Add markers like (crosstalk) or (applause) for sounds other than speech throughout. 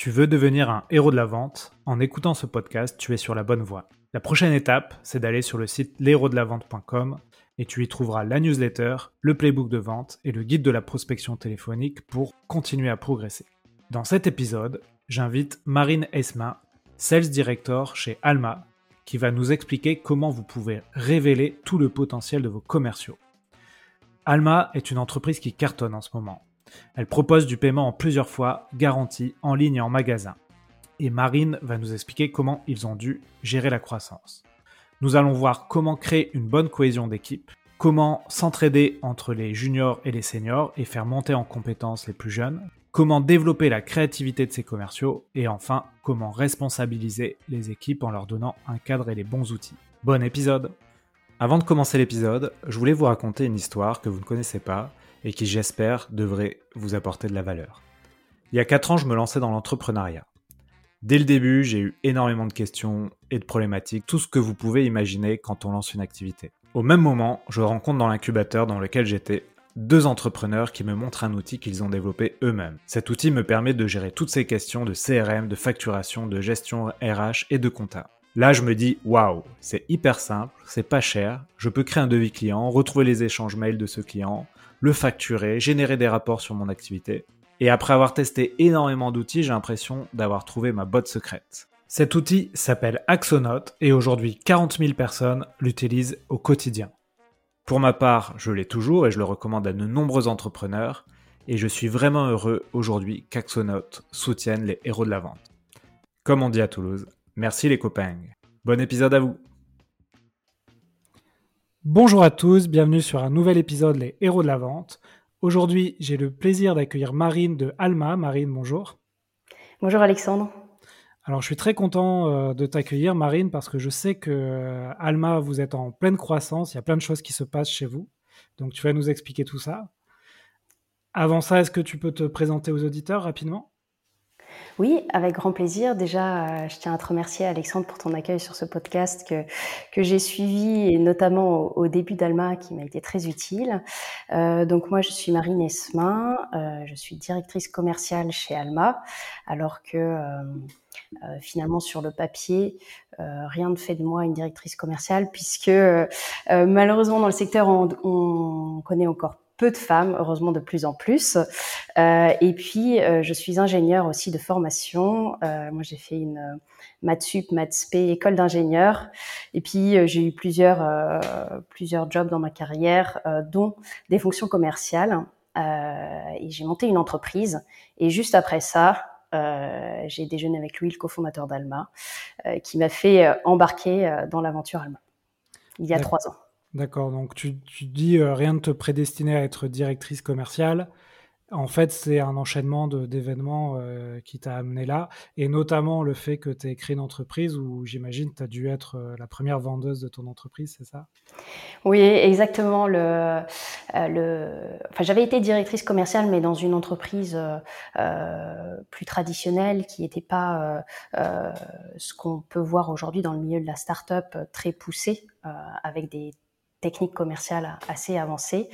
Tu veux devenir un héros de la vente? En écoutant ce podcast, tu es sur la bonne voie. La prochaine étape, c'est d'aller sur le site l'héros-de-la-vente.com et tu y trouveras la newsletter, le playbook de vente et le guide de la prospection téléphonique pour continuer à progresser. Dans cet épisode, j'invite Marine Esma, Sales Director chez Alma, qui va nous expliquer comment vous pouvez révéler tout le potentiel de vos commerciaux. Alma est une entreprise qui cartonne en ce moment. Elle propose du paiement en plusieurs fois, garanti, en ligne et en magasin. Et Marine va nous expliquer comment ils ont dû gérer la croissance. Nous allons voir comment créer une bonne cohésion d'équipe, comment s'entraider entre les juniors et les seniors et faire monter en compétences les plus jeunes, comment développer la créativité de ses commerciaux et enfin comment responsabiliser les équipes en leur donnant un cadre et les bons outils. Bon épisode Avant de commencer l'épisode, je voulais vous raconter une histoire que vous ne connaissez pas et qui j'espère devrait vous apporter de la valeur. Il y a 4 ans, je me lançais dans l'entrepreneuriat. Dès le début, j'ai eu énormément de questions et de problématiques, tout ce que vous pouvez imaginer quand on lance une activité. Au même moment, je rencontre dans l'incubateur dans lequel j'étais deux entrepreneurs qui me montrent un outil qu'ils ont développé eux-mêmes. Cet outil me permet de gérer toutes ces questions de CRM, de facturation, de gestion RH et de compta. Là, je me dis, waouh, c'est hyper simple, c'est pas cher, je peux créer un devis client, retrouver les échanges mails de ce client, le facturer, générer des rapports sur mon activité. Et après avoir testé énormément d'outils, j'ai l'impression d'avoir trouvé ma botte secrète. Cet outil s'appelle Axonote et aujourd'hui 40 000 personnes l'utilisent au quotidien. Pour ma part, je l'ai toujours et je le recommande à de nombreux entrepreneurs et je suis vraiment heureux aujourd'hui qu'Axonote soutienne les héros de la vente. Comme on dit à Toulouse, merci les copains. Bon épisode à vous Bonjour à tous, bienvenue sur un nouvel épisode Les Héros de la Vente. Aujourd'hui, j'ai le plaisir d'accueillir Marine de Alma. Marine, bonjour. Bonjour Alexandre. Alors, je suis très content euh, de t'accueillir, Marine, parce que je sais que euh, Alma, vous êtes en pleine croissance. Il y a plein de choses qui se passent chez vous. Donc, tu vas nous expliquer tout ça. Avant ça, est-ce que tu peux te présenter aux auditeurs rapidement? Oui, avec grand plaisir. Déjà, euh, je tiens à te remercier, Alexandre, pour ton accueil sur ce podcast que, que j'ai suivi, et notamment au, début d'Alma, qui m'a été très utile. Euh, donc, moi, je suis Marine Esmin, euh, je suis directrice commerciale chez Alma, alors que finalement, sur le papier, rien ne fait de moi une directrice commerciale, puisque malheureusement, dans le secteur, on, on connaît encore peu de femmes, heureusement de plus en plus. Euh, et puis, euh, je suis ingénieure aussi de formation. Euh, moi, j'ai fait une euh, maths sup, maths école d'ingénieur. Et puis, euh, j'ai eu plusieurs plusieurs jobs dans ma carrière, dont des fonctions commerciales. et j'ai monté une entreprise. Et juste après ça, j'ai déjeuné avec lui, le cofondateur d'Alma, qui m'a fait embarquer dans l'aventure Alma il y a trois ans. D'accord, donc tu, dis euh, rien ne te prédestinait à être directrice commerciale. En fait, c'est un enchaînement d'événements euh, qui t'a amené là, et notamment le fait que tu aies créé une entreprise où j'imagine tu as dû être euh, la première vendeuse de ton entreprise, c'est ça? Oui, exactement. Le, le... Enfin, J'avais été directrice commerciale, mais dans une entreprise plus traditionnelle qui n'était pas ce qu'on peut voir aujourd'hui dans le milieu de la start-up très poussée, avec des technique commerciale assez avancée.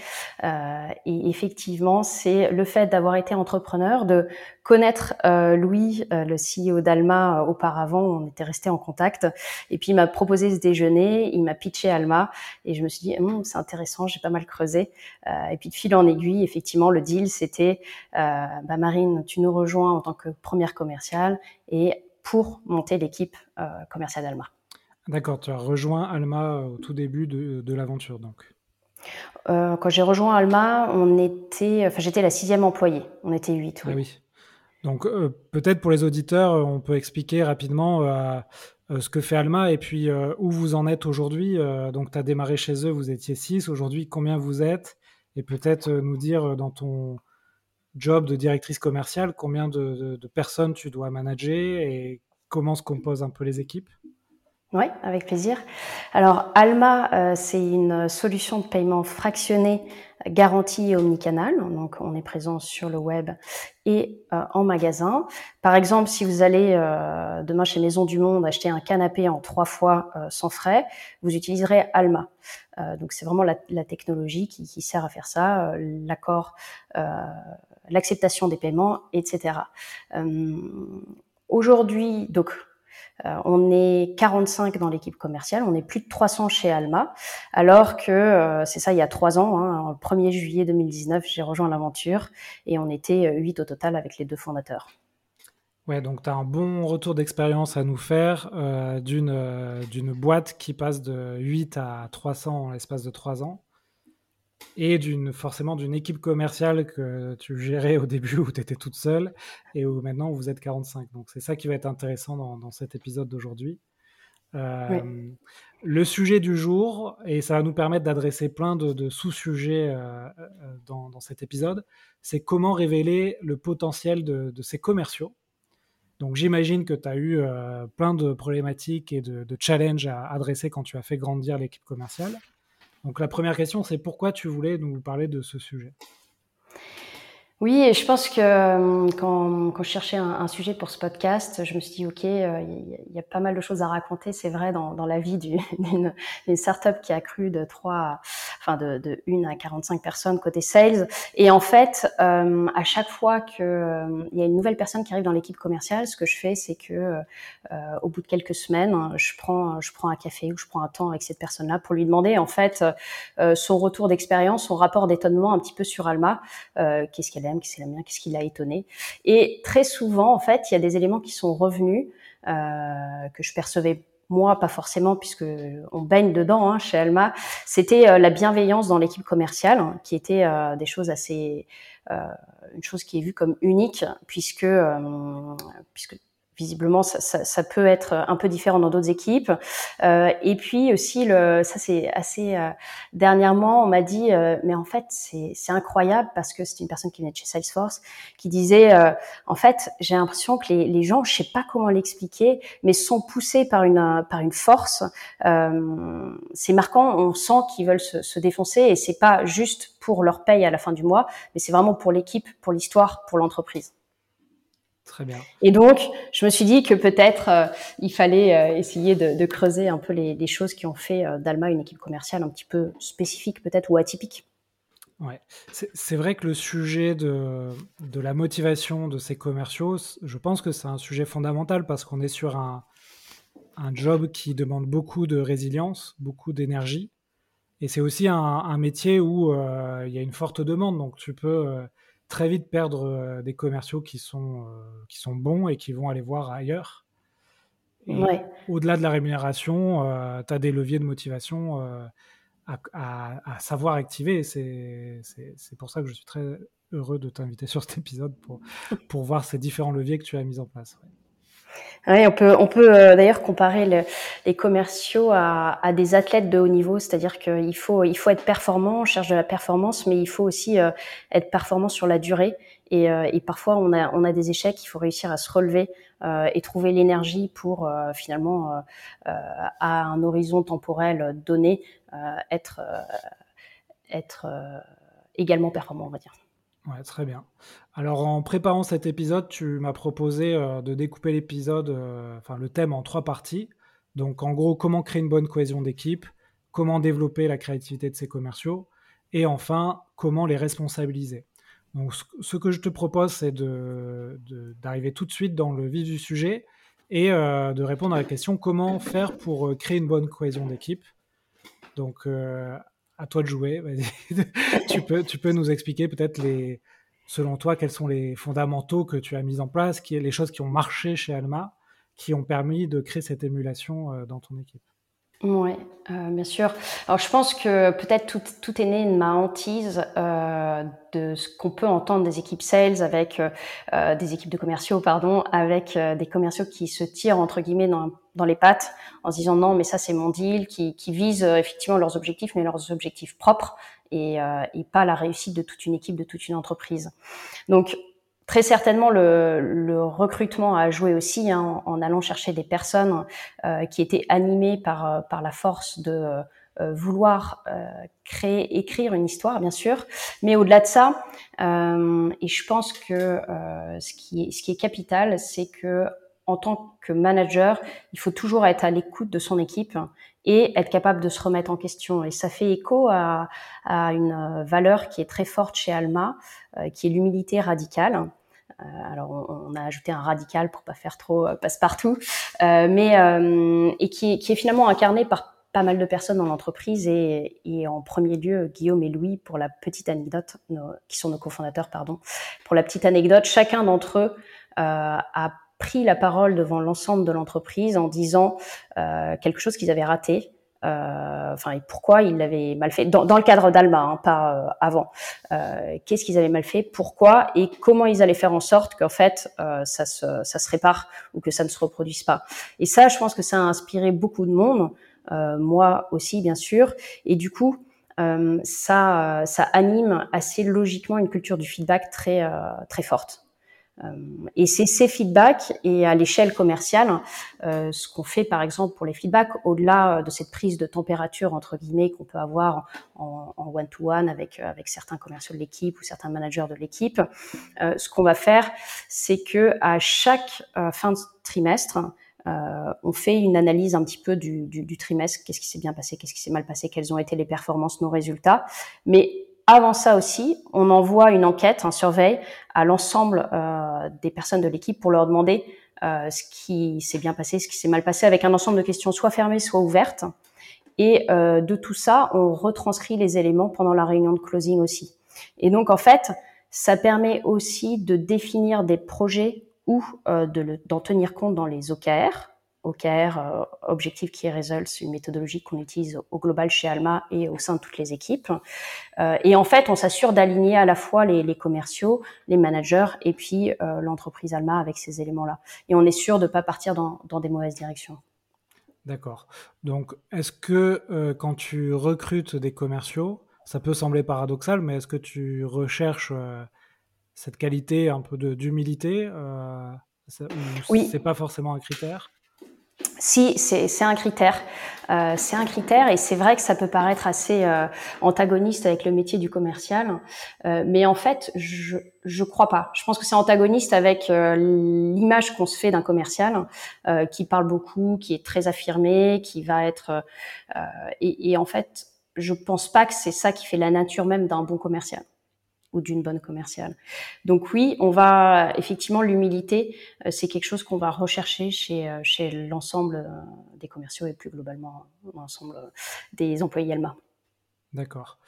Euh, et effectivement, c'est le fait d'avoir été entrepreneur, de connaître euh, Louis, euh, le CEO d'Alma, euh, auparavant, on était resté en contact. Et puis il m'a proposé ce déjeuner, il m'a pitché Alma, et je me suis dit, hum, c'est intéressant, j'ai pas mal creusé. Euh, et puis de fil en aiguille, effectivement, le deal, c'était, bah, Marine, tu nous rejoins en tant que première commerciale et pour monter l'équipe commerciale d'Alma. D'accord, tu as rejoint Alma au tout début de, de l'aventure, donc. Euh, quand j'ai rejoint Alma, on était, enfin, j'étais la sixième employée. On était huit. Oui. Ah oui. Donc euh, peut-être pour les auditeurs, euh, on peut expliquer rapidement euh, euh ce que fait Alma et puis euh, où vous en êtes aujourd'hui. donc tu as démarré chez eux, vous étiez six. Aujourd'hui, combien vous êtes? Et peut-être nous dire dans ton job de directrice commerciale, combien de, de, de personnes tu dois manager et comment se composent un peu les équipes? Oui, avec plaisir. Alors, Alma, euh, c'est une solution de paiement fractionné garantie et omnicanal. Donc, on est présent sur le web et euh, en magasin. Par exemple, si vous allez euh, demain chez Maison du Monde acheter un canapé en trois fois sans frais, vous utiliserez Alma. donc, c'est vraiment la, la technologie qui, qui, sert à faire ça. L'accord l'acceptation des paiements, etc. Aujourd'hui, donc euh, on est 45 dans l'équipe commerciale, on est plus de 300 chez Alma, alors que euh, c'est ça il y a trois ans, hein, le 1er juillet 2019, j'ai rejoint l'aventure et on était 8 au total avec les deux fondateurs. Ouais, donc tu as un bon retour d'expérience à nous faire euh, d'une boîte qui passe de 8 à 300 en l'espace de 3 ans et d'une forcément d'une équipe commerciale que tu gérais au début (laughs) où tu étais toute seule et où maintenant vous êtes 45. Donc c'est ça qui va être intéressant dans, cet épisode d'aujourd'hui. Euh, le sujet du jour, et ça va nous permettre d'adresser plein de, sous-sujets euh, euh, dans, cet épisode, c'est comment révéler le potentiel de, ces commerciaux. Donc j'imagine que tu as eu plein de problématiques et de, de challenges à adresser quand tu as fait grandir l'équipe commerciale. Donc la première question, c'est pourquoi tu voulais nous parler de ce sujet? Oui, et je pense que euh, quand, quand je cherchais un, un, sujet pour ce podcast, je me suis dit, OK, euh, il y, a pas mal de choses à raconter, c'est vrai, dans, dans la vie (laughs) d'une startup qui a cru de 3, enfin de, de 1 à 45 personnes côté sales. Et en fait, euh, à chaque fois qu'il euh, il y a une nouvelle personne qui arrive dans l'équipe commerciale, ce que je fais, c'est que au bout de quelques semaines, je prends, je prends un café ou je prends un temps avec cette personne-là pour lui demander, en fait, son retour d'expérience, son rapport d'étonnement un petit peu sur Alma, qu'est-ce qu'elle qu'est-ce qu'est-ce qui l'a étonné. Et très souvent, en fait, il y a des éléments qui sont revenus euh, que je percevais moi, pas forcément, puisque on baigne dedans hein, chez Alma, c'était euh, la bienveillance dans l'équipe commerciale, hein, qui était euh, des choses assez, une chose qui est vue comme unique, puisque puisque visiblement ça, ça, ça, peut être un peu différent dans d'autres équipes. Euh, et puis aussi, le, ça c'est assez euh, dernièrement, on m'a dit, euh, mais en fait c'est incroyable parce que c'est une personne qui venait de chez Salesforce qui disait, euh, en fait j'ai l'impression que les, les, gens, je sais pas comment l'expliquer, mais sont poussés par une par une force. c'est marquant, on sent qu'ils veulent se, se défoncer et c'est pas juste pour leur paye à la fin du mois, mais c'est vraiment pour l'équipe, pour l'histoire, pour l'entreprise. Très bien. Et donc, je me suis dit que peut-être euh, il fallait euh, essayer de, de, creuser un peu les, les choses qui ont fait euh, d'Alma une équipe commerciale un petit peu spécifique peut-être ou atypique. Ouais. C'est vrai que le sujet de, de, la motivation de ces commerciaux, je pense que c'est un sujet fondamental parce qu'on est sur un, un, job qui demande beaucoup de résilience, beaucoup d'énergie. Et c'est aussi un, un, métier où il y a une forte demande. Donc tu peux très vite perdre euh, des commerciaux qui sont, euh, qui sont bons et qui vont aller voir ailleurs. Au-delà de la rémunération, euh, tu as des leviers de motivation à, savoir activer. C'est pour ça que je suis très heureux de t'inviter sur cet épisode pour, pour voir ces différents leviers que tu as mis en place. Oui, on peut, on peut euh, d'ailleurs comparer les commerciaux à, à, des athlètes de haut niveau, c'est-à-dire qu'il faut, il faut être performant, on cherche de la performance, mais il faut aussi euh, être performant sur la durée. Et, euh, et, parfois, on a, on a des échecs, il faut réussir à se relever et trouver l'énergie pour finalement, à un horizon temporel donné, être, être également performant, on va dire. Très bien. Alors, en préparant cet épisode, tu m'as proposé euh, de découper l'épisode, euh, enfin le thème en trois parties. Donc, en gros, comment créer une bonne cohésion d'équipe, comment développer la créativité de ses commerciaux, et enfin, comment les responsabiliser. Donc, ce, que je te propose, c'est d'arriver tout de suite dans le vif du sujet et euh, de répondre à la question comment faire pour créer une bonne cohésion d'équipe. Donc, à toi de jouer. (laughs) tu, peux, tu peux nous expliquer peut-être les, selon toi, quels sont les fondamentaux que tu as mis en place, qui, les choses qui ont marché chez Alma, qui ont permis de créer cette émulation euh, dans ton équipe? Oui, euh, bien sûr. Alors je pense que peut-être tout, tout est né de ma hantise euh, de ce qu'on peut entendre des équipes sales avec euh, des équipes de commerciaux, pardon, avec euh, des commerciaux qui se tirent entre guillemets dans, dans les pattes en se disant non mais ça c'est mon deal, qui, qui visent euh, effectivement leurs objectifs mais leurs objectifs propres et, et pas la réussite de toute une équipe, de toute une entreprise. Donc Très certainement, le, le, recrutement a joué aussi hein, en allant chercher des personnes euh, qui étaient animées par, euh, par la force de euh, vouloir euh, créer, écrire une histoire, bien sûr. Mais au-delà de ça, euh, et je pense que ce, qui est, ce qui est capital, c'est que en tant que manager, il faut toujours être à l'écoute de son équipe et être capable de se remettre en question. Et ça fait écho à, à une valeur qui est très forte chez Alma, euh, qui est l'humilité radicale. Euh, alors, on, a ajouté un radical pour pas faire trop euh, passe-partout, mais et qui, qui est finalement incarné par pas mal de personnes dans l'entreprise et, et, en premier lieu Guillaume et Louis pour la petite anecdote, qui sont nos cofondateurs, pardon. Pour la petite anecdote, chacun d'entre eux euh, a pris la parole devant l'ensemble de l'entreprise en disant euh, quelque chose qu'ils avaient raté. Euh, enfin, et pourquoi ils l'avaient mal fait dans, dans le cadre d'Alma, hein, pas euh, avant. Euh, Qu'est-ce qu'ils avaient mal fait, pourquoi et comment ils allaient faire en sorte qu'en fait ça se, ça se répare ou que ça ne se reproduise pas. Et ça, je pense que ça a inspiré beaucoup de monde. Moi aussi bien sûr. Et du coup, euh, ça, ça anime assez logiquement une culture du feedback très euh, très forte. Et c'est ces feedbacks et à l'échelle commerciale, euh, ce qu'on fait par exemple pour les feedbacks, au-delà de cette prise de température entre guillemets qu'on peut avoir en one-to-one avec avec certains commerciaux de l'équipe ou certains managers de l'équipe, euh, ce qu'on va faire, c'est que à chaque fin de trimestre, euh, on fait une analyse un petit peu du, du, trimestre, qu'est-ce qui s'est bien passé, qu'est-ce qui s'est mal passé, quelles ont été les performances, nos résultats. Mais avant ça aussi, on envoie une enquête, un surveil à l'ensemble euh, des personnes de l'équipe pour leur demander euh, ce qui s'est bien passé, ce qui s'est mal passé, avec un ensemble de questions soit fermées, soit ouvertes. Et euh, de tout ça, on retranscrit les éléments pendant la réunion de closing aussi. Et donc, en fait, ça permet aussi de définir des projets ou euh, d'en tenir compte dans les OKR. OKR, Objective Key Results, une méthodologie qu'on utilise au global chez Alma et au sein de toutes les équipes. Euh, et en fait, on s'assure d'aligner à la fois les, les, commerciaux, les managers et puis euh, l'entreprise Alma avec ces éléments-là. Et on est sûr de ne pas partir dans, dans des mauvaises directions. D'accord. Donc, est-ce que euh, quand tu recrutes des commerciaux, ça peut sembler paradoxal, mais est-ce que tu recherches euh, cette qualité un peu d'humilité euh, Oui. C'est pas forcément un critère? Si, c'est un critère. Euh, c'est un critère et c'est vrai que ça peut paraître assez euh, antagoniste avec le métier du commercial, euh, mais en fait, je je crois pas. Je pense que c'est antagoniste avec euh, l'image qu'on se fait d'un commercial euh, qui parle beaucoup, qui est très affirmé, qui va être et, et en fait, je pense pas que c'est ça qui fait la nature même d'un bon commercial d'une bonne commerciale. Donc oui, on va effectivement l'humilité, euh, c'est quelque chose qu'on va rechercher chez euh, chez l'ensemble euh, des commerciaux et plus globalement l'ensemble des employés Alma. D'accord.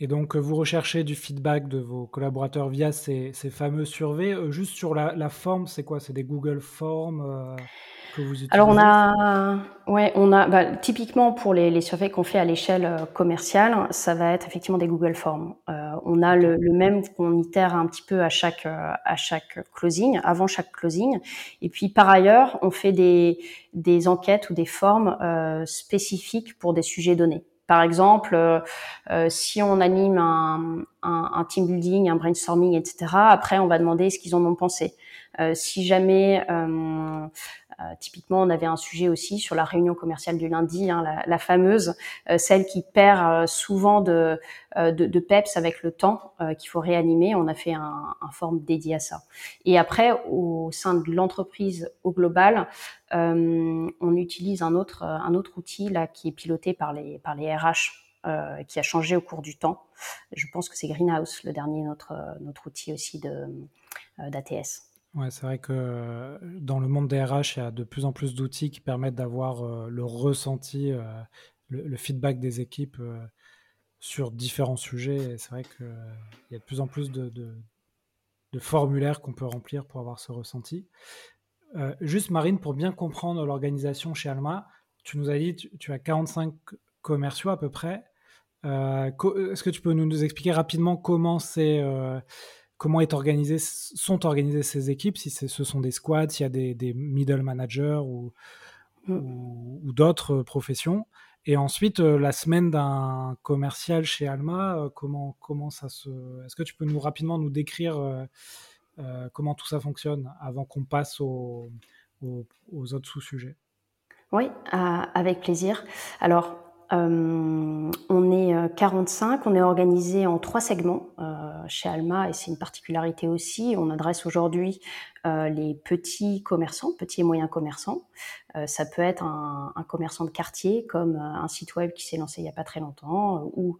Et donc, vous recherchez du feedback de vos collaborateurs via ces, ces fameux surveys. juste sur la, la forme, c'est quoi? C'est des Google Forms alors on a, ouais, on a bah, typiquement pour les, les surveys qu'on fait à l'échelle euh, commerciale, ça va être effectivement des Google Forms. Euh, on a le, le même qu'on itère un petit peu à chaque euh, à chaque closing, avant chaque closing. Et puis par ailleurs, on fait des des enquêtes ou des formes euh, spécifiques pour des sujets donnés. Par exemple, euh, si on anime un, un, un, team building, un brainstorming, etc., après on va demander ce qu'ils en ont pensé. Euh, si jamais euh, euh, typiquement, on avait un sujet aussi sur la réunion commerciale du lundi, hein, la, la, fameuse, euh, celle qui perd euh, souvent de, de, de, peps avec le temps, qu'il faut réanimer. On a fait un, un forme dédié à ça. Et après, au sein de l'entreprise au global, on utilise un autre, un autre outil là qui est piloté par les, par les RH euh, qui a changé au cours du temps. Je pense que c'est Greenhouse, le dernier notre notre outil aussi de euh, d'ATS. Ouais, c'est vrai que dans le monde des RH, il y a de plus en plus d'outils qui permettent d'avoir euh, le ressenti, euh, le, feedback des équipes euh, sur différents sujets. Et c'est vrai qu'il y a de plus en plus de, formulaires qu'on peut remplir pour avoir ce ressenti. Juste, Marine, pour bien comprendre l'organisation chez Alma, tu nous as dit tu, tu as 45 commerciaux à peu près. Est-ce que tu peux nous expliquer rapidement comment c'est comment est organisé, sont organisées ces équipes, si ce sont des squads, s'il y a des, des, middle managers ou, mm. ou, ou d'autres professions. Et ensuite, euh, la semaine d'un commercial chez Alma, euh, comment, comment ça se. Est-ce que tu peux nous rapidement nous décrire euh, euh comment tout ça fonctionne avant qu'on passe au, au, aux autres sous-sujets? Oui, avec plaisir. Alors, euh, on est 45, euh, on est organisé en trois segments euh, chez Alma et c'est une particularité aussi. On adresse aujourd'hui euh, les petits commerçants, petits et moyens commerçants. Euh, ça peut être un, un, commerçant de quartier comme euh, un site web qui s'est lancé il n'y a pas très longtemps ou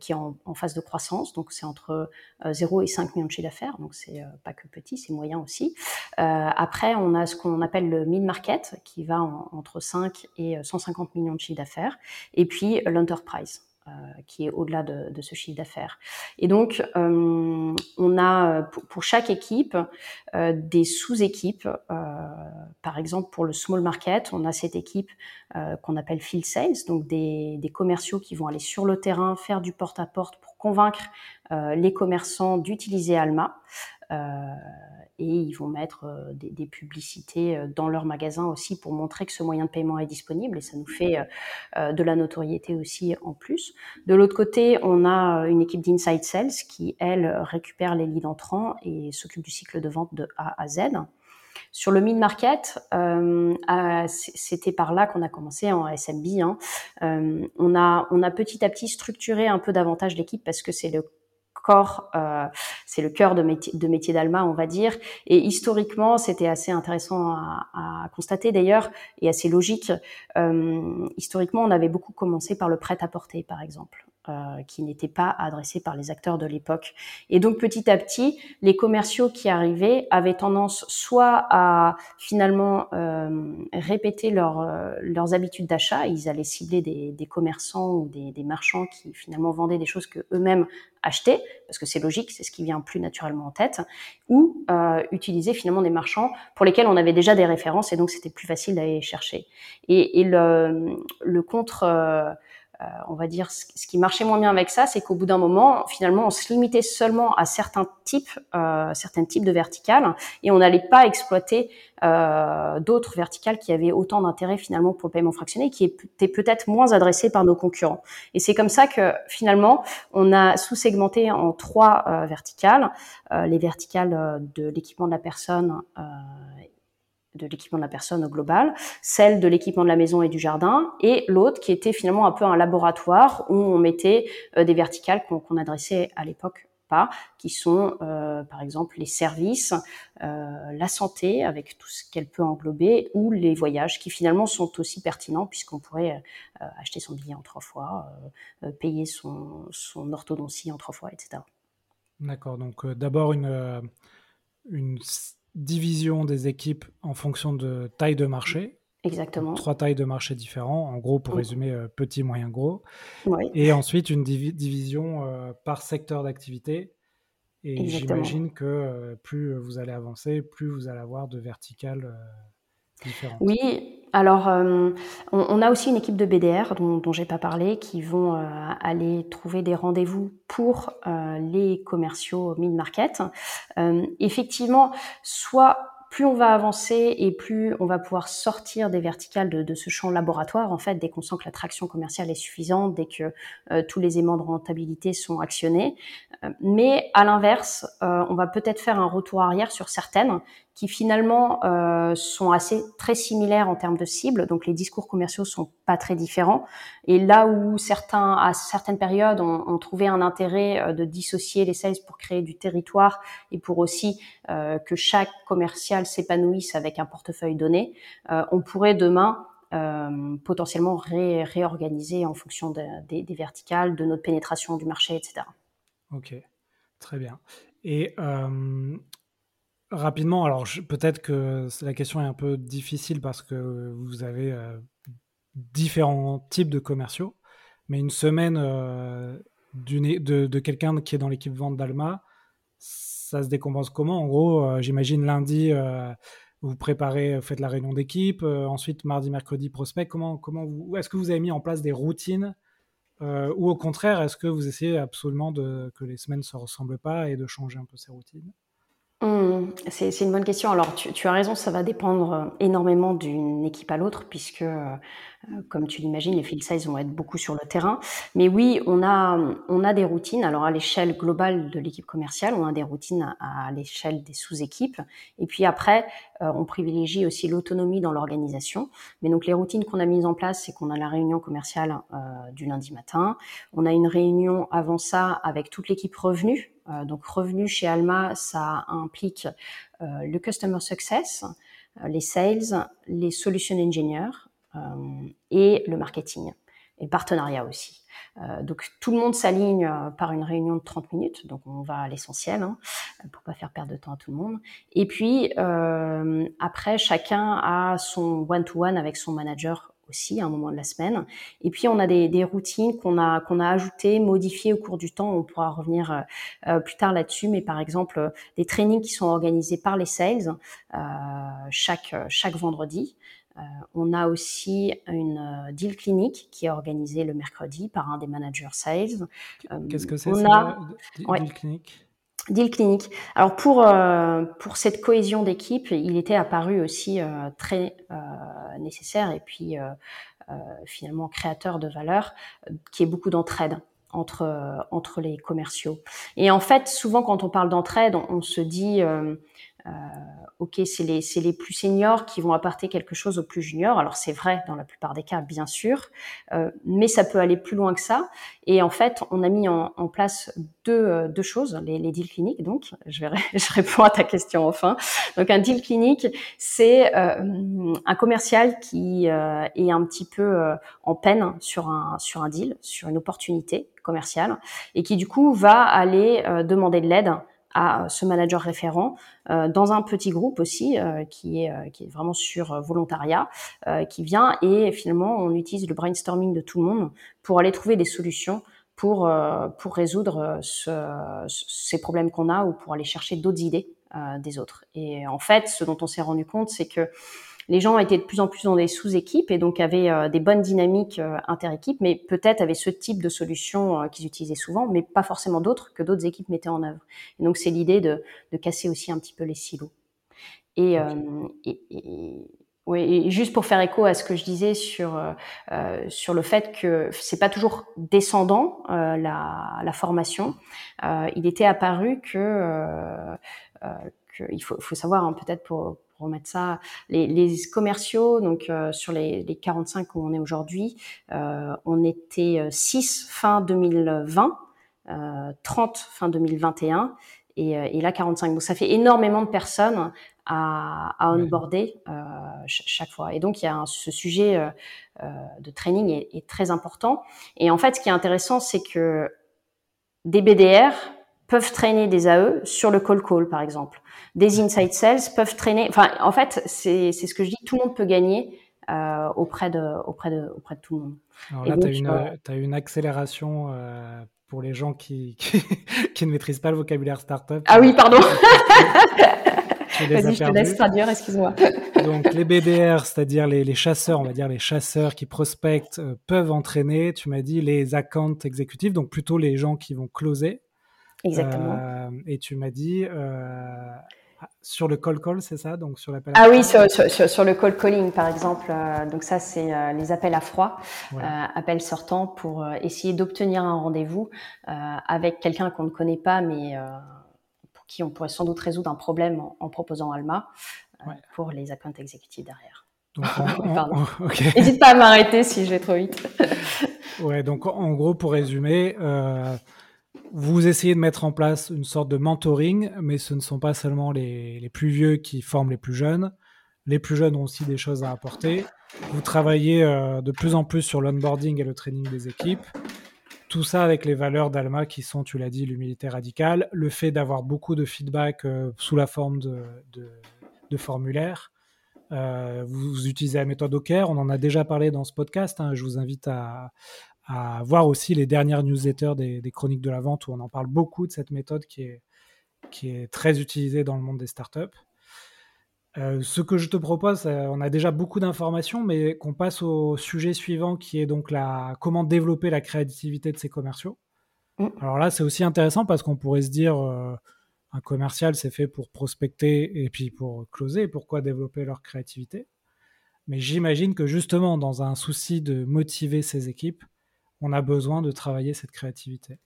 qui est en, en, phase de croissance. Donc c'est entre 0 et 5 millions de chiffre d'affaires. Donc c'est pas que petit, c'est moyen aussi. après, on a ce qu'on appelle le mid-market qui va entre 5 et 150 millions de chiffre d'affaires. Et puis l'enterprise. Euh, qui est au-delà de, ce chiffre d'affaires. Et donc, euh, on a pour, pour chaque équipe euh, des sous-équipes. par exemple, pour le small market, on a cette équipe qu'on appelle field sales, donc des, commerciaux qui vont aller sur le terrain faire du porte-à-porte -porte pour convaincre les commerçants d'utiliser Alma. Euh, et ils vont mettre euh, des, des, publicités euh, dans leur magasin aussi pour montrer que ce moyen de paiement est disponible et ça nous fait de la notoriété aussi en plus. De l'autre côté, on a une équipe d'inside sales qui, elle, récupère les leads entrants et s'occupe du cycle de vente de A à Z. Sur le mid-market, euh, c'était par là qu'on a commencé en SMB. Hein. On, a, on a petit à petit structuré un peu davantage l'équipe parce que c'est le euh, c'est le cœur de métier, d'Alma, on va dire. Et historiquement, c'était assez intéressant à, à constater d'ailleurs, et assez logique. Euh, historiquement, on avait beaucoup commencé par le prêt-à-porter, par exemple. Euh, qui n'était pas adressé par les acteurs de l'époque. Et donc petit à petit, les commerciaux qui arrivaient avaient tendance soit à finalement euh, répéter leur, euh, leurs habitudes d'achat, ils allaient cibler des, des commerçants ou des, des, marchands qui finalement vendaient des choses que eux-mêmes achetaient, parce que c'est logique, c'est ce qui vient plus naturellement en tête, ou euh, utiliser finalement des marchands pour lesquels on avait déjà des références et donc c'était plus facile d'aller chercher. Et, et le, le contre euh, euh, on va dire, ce, qui marchait moins bien avec ça, c'est qu'au bout d'un moment, finalement, on se limitait seulement à certains types, euh, certains types de verticales, et on n'allait pas exploiter euh, d'autres verticales qui avaient autant d'intérêt finalement pour le paiement fractionné, qui étaient peut-être moins adressées par nos concurrents. Et c'est comme ça que finalement, on a sous-segmenté en trois euh, verticales, euh, les verticales de l'équipement de la personne de l'équipement de la personne au global, celle de l'équipement de la maison et du jardin, et l'autre qui était finalement un peu un laboratoire où on mettait euh, des verticales qu'on adressait à l'époque pas, qui sont euh, par exemple les services, euh, la santé avec tout ce qu'elle peut englober, ou les voyages qui finalement sont aussi pertinents puisqu'on pourrait acheter son billet en trois fois, payer son, son orthodontie en trois fois, etc. D'accord, donc d'abord une, une division des équipes en fonction de taille de marché. Exactement. Trois tailles de marché différents, en gros, pour résumer, euh, petit, moyen, gros. Et ensuite, une division euh, par secteur d'activité. Et j'imagine que euh, plus vous allez avancer, plus vous allez avoir de verticales Oui, alors, euh, on, a aussi une équipe de BDR dont, dont j'ai pas parlé, qui vont euh, aller trouver des rendez-vous pour euh, les commerciaux mid-market. effectivement, soit plus on va avancer et plus on va pouvoir sortir des verticales de, de ce champ laboratoire, en fait, dès qu'on sent que l'attraction commerciale est suffisante, dès que tous les aimants de rentabilité sont actionnés. mais à l'inverse, on va peut-être faire un retour arrière sur certaines qui finalement euh, sont assez très similaires en termes de cible. Donc les discours commerciaux sont pas très différents. Et là où certains, à certaines périodes, ont, trouvé un intérêt euh, de dissocier les sales pour créer du territoire et pour aussi euh, que chaque commercial s'épanouisse avec un portefeuille donné, on pourrait demain potentiellement ré réorganiser en fonction de, des, des verticales, de notre pénétration du marché, etc. Ok, très bien. Et euh, Rapidement, alors peut-être que la question est un peu difficile parce que vous avez euh, différents types de commerciaux, mais une semaine euh, de, de quelqu'un qui est dans l'équipe vente d'Alma, ça se décompense comment? En gros, euh, j'imagine lundi, vous préparez, faites la réunion d'équipe, ensuite mardi, mercredi, prospect. Comment, comment est-ce que vous avez mis en place des routines ou au contraire, est-ce que vous essayez absolument de, que les semaines ne se ressemblent pas et de changer un peu ces routines? Mmh, c'est une bonne question. Alors, tu, tu, as raison, ça va dépendre euh, énormément d'une équipe à l'autre, puisque, euh, comme tu l'imagines, les field size vont être beaucoup sur le terrain. Mais oui, on a, on a des routines. Alors, à l'échelle globale de l'équipe commerciale, on a des routines à, l'échelle des sous-équipes. Et puis après, euh, on privilégie aussi l'autonomie dans l'organisation. Mais donc, les routines qu'on a mises en place, c'est qu'on a la réunion commerciale du lundi matin. On a une réunion avant ça avec toute l'équipe revenue donc revenu chez Alma, ça implique le customer success, les sales, les solution engineers et le marketing et partenariat aussi. Euh, donc tout le monde s'aligne euh, par une réunion de 30 minutes, donc on va à l'essentiel hein, pour pas faire perdre de temps à tout le monde. Et puis euh, après, chacun a son one-to-one avec son manager aussi à un moment de la semaine. Et puis on a des, des routines qu'on a qu'on a ajoutées, modifiées au cours du temps. On pourra revenir euh, plus tard là-dessus, mais par exemple des trainings qui sont organisés par les sales euh, chaque chaque vendredi. Euh, on a aussi une euh, deal clinique qui est organisée le mercredi par un des managers sales. Euh, Qu'est-ce que c'est ça, deal clinique? Deal clinique. Alors pour pour cette cohésion d'équipe, il était apparu aussi très nécessaire et puis finalement créateur de valeur, qui est beaucoup d'entraide entre entre les commerciaux. Et en fait, souvent quand on parle d'entraide, on, se dit euh, ok, c'est les, les plus seniors qui vont apporter quelque chose aux plus juniors. Alors c'est vrai dans la plupart des cas, bien sûr, euh, mais ça peut aller plus loin que ça. Et en fait, on a mis en, en place deux, euh, deux choses, les, les, deals cliniques. Donc, je, vais, (laughs) je réponds à ta question enfin. Donc, un deal clinique, c'est euh, un commercial qui euh, est un petit peu en peine sur un, sur un deal, sur une opportunité commerciale, et qui du coup va aller demander de l'aide à ce manager référent euh, dans un petit groupe aussi euh, qui est euh, qui est vraiment sur volontariat qui vient et finalement on utilise le brainstorming de tout le monde pour aller trouver des solutions pour pour résoudre ce, ces problèmes qu'on a ou pour aller chercher d'autres idées des autres. Et en fait, ce dont on s'est rendu compte, c'est que les gens étaient de plus en plus dans des sous-équipes et donc avaient euh, des bonnes dynamiques euh, inter-équipes, mais peut-être avaient ce type de solution euh, qu'ils utilisaient souvent, mais pas forcément d'autres que d'autres équipes mettaient en œuvre. Et donc c'est l'idée de, de, casser aussi un petit peu les silos. Et, et, et oui, et juste pour faire écho à ce que je disais sur euh, sur le fait que c'est pas toujours descendant euh, la, la, formation, euh, il était apparu que, que il faut, faut savoir hein, peut-être pour remettre ça, les, les commerciaux, donc euh, sur les, les, 45 où on est aujourd'hui, euh, on était 6 euh, fin 2020, 30 fin 2021 et, et, là 45. Donc ça fait énormément de personnes à, à onboarder chaque fois. Et donc il y a ce sujet de training est, est, très important. Et en fait, ce qui est intéressant, c'est que des BDR peuvent traîner des AE sur le call call, par exemple. Des inside sales peuvent traîner. Enfin, en fait, c'est ce que je dis. Tout le monde peut gagner euh, auprès de auprès de auprès de tout le monde. Alors là, tu as, une, as une accélération euh, pour les gens qui, (laughs) qui, qui ne maîtrisent pas le vocabulaire startup. Ah oui, pardon. (laughs) Vas-y, je te laisse traduire, excuse-moi. Donc les BDR, c'est-à-dire les, les, chasseurs, on va dire les chasseurs qui prospectent, euh, peuvent entraîner, tu m'as dit, les account exécutifs, donc plutôt les gens qui vont closer. Exactement. Euh, et tu m'as dit euh, sur le call call, c'est ça Donc sur l'appel. Ah oui, sur, sur, sur, le call calling par exemple. Euh, donc ça, c'est les appels à froid. Euh, appels sortants pour essayer d'obtenir un rendez-vous avec quelqu'un qu'on ne connaît pas, mais pour qui on pourrait sans doute résoudre un problème en, en proposant Alma ouais. pour les accounts exécutifs derrière. (laughs) Pardon. N'hésite pas à m'arrêter si je vais trop vite. ouais, donc en gros, pour résumer, vous essayez de mettre en place une sorte de mentoring, mais ce ne sont pas seulement les, plus vieux qui forment les plus jeunes. Les plus jeunes ont aussi des choses à apporter. Vous travaillez euh, de plus en plus sur l'onboarding et le training des équipes. Tout ça avec les valeurs d'Alma qui sont, tu l'as dit, l'humilité radicale, le fait d'avoir beaucoup de feedback euh, sous la forme de, formulaires. Euh, vous, vous, utilisez la méthode OKR, on en a déjà parlé dans ce podcast. Hein, je vous invite à, à voir aussi les dernières newsletters des, des, chroniques de la vente où on en parle beaucoup de cette méthode qui est, qui est très utilisée dans le monde des startups. Euh, ce que je te propose, euh, on a déjà beaucoup d'informations, mais qu'on passe au sujet suivant qui est donc la, comment développer la créativité de ces commerciaux. Mmh. Alors là, c'est aussi intéressant parce qu'on pourrait se dire, euh, un commercial, c'est fait pour prospecter et puis pour closer. Pourquoi développer leur créativité? Mais j'imagine que justement, dans un souci de motiver ses équipes, on a besoin de travailler cette créativité.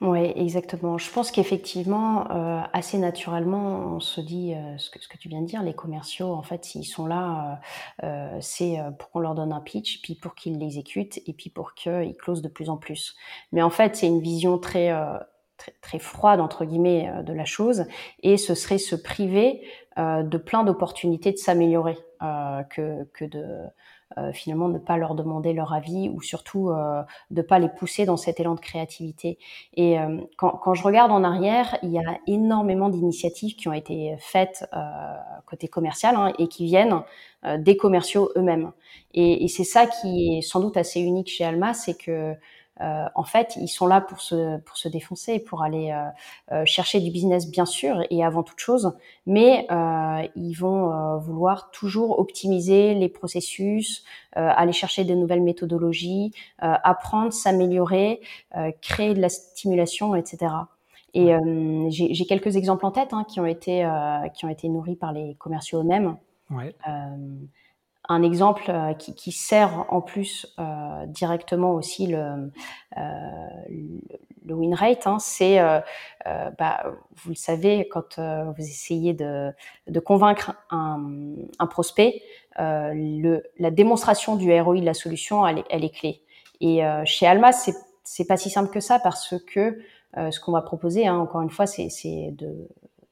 Oui, exactement. Je pense qu'effectivement, euh, assez naturellement, on se dit euh, ce, que, ce, que, tu viens de dire, les commerciaux, en fait, s'ils sont là, euh, c'est pour qu'on leur donne un pitch, puis pour qu'ils l'exécutent, et puis pour qu'ils closent de plus en plus. Mais en fait, c'est une vision très très, froide entre guillemets de la chose, et ce serait se priver de plein d'opportunités de s'améliorer que de euh, finalement ne pas leur demander leur avis ou surtout euh, de pas les pousser dans cet élan de créativité. Et euh, quand, quand, je regarde en arrière, il y a énormément d'initiatives qui ont été faites euh, côté commercial hein, et qui viennent des commerciaux eux-mêmes. Et, et c'est ça qui est sans doute assez unique chez Alma, c'est que euh, en fait, ils sont là pour se, pour se défoncer, pour aller euh, euh, chercher du business, bien sûr, et avant toute chose, mais ils vont vouloir toujours optimiser les processus, aller chercher de nouvelles méthodologies, apprendre, s'améliorer, créer de la stimulation, etc. Et j'ai quelques exemples en tête hein, qui ont été qui ont été nourris par les commerciaux eux-mêmes. Ouais un exemple euh, qui, qui, sert en plus euh, directement aussi le, euh, le win rate, hein, c'est, euh, euh, bah, vous le savez, quand vous essayez de, de convaincre un, un prospect, le, la démonstration du ROI de la solution, elle, elle est clé. Et chez Alma, c'est c'est pas si simple que ça parce que ce qu'on va proposer, hein, encore une fois, c'est de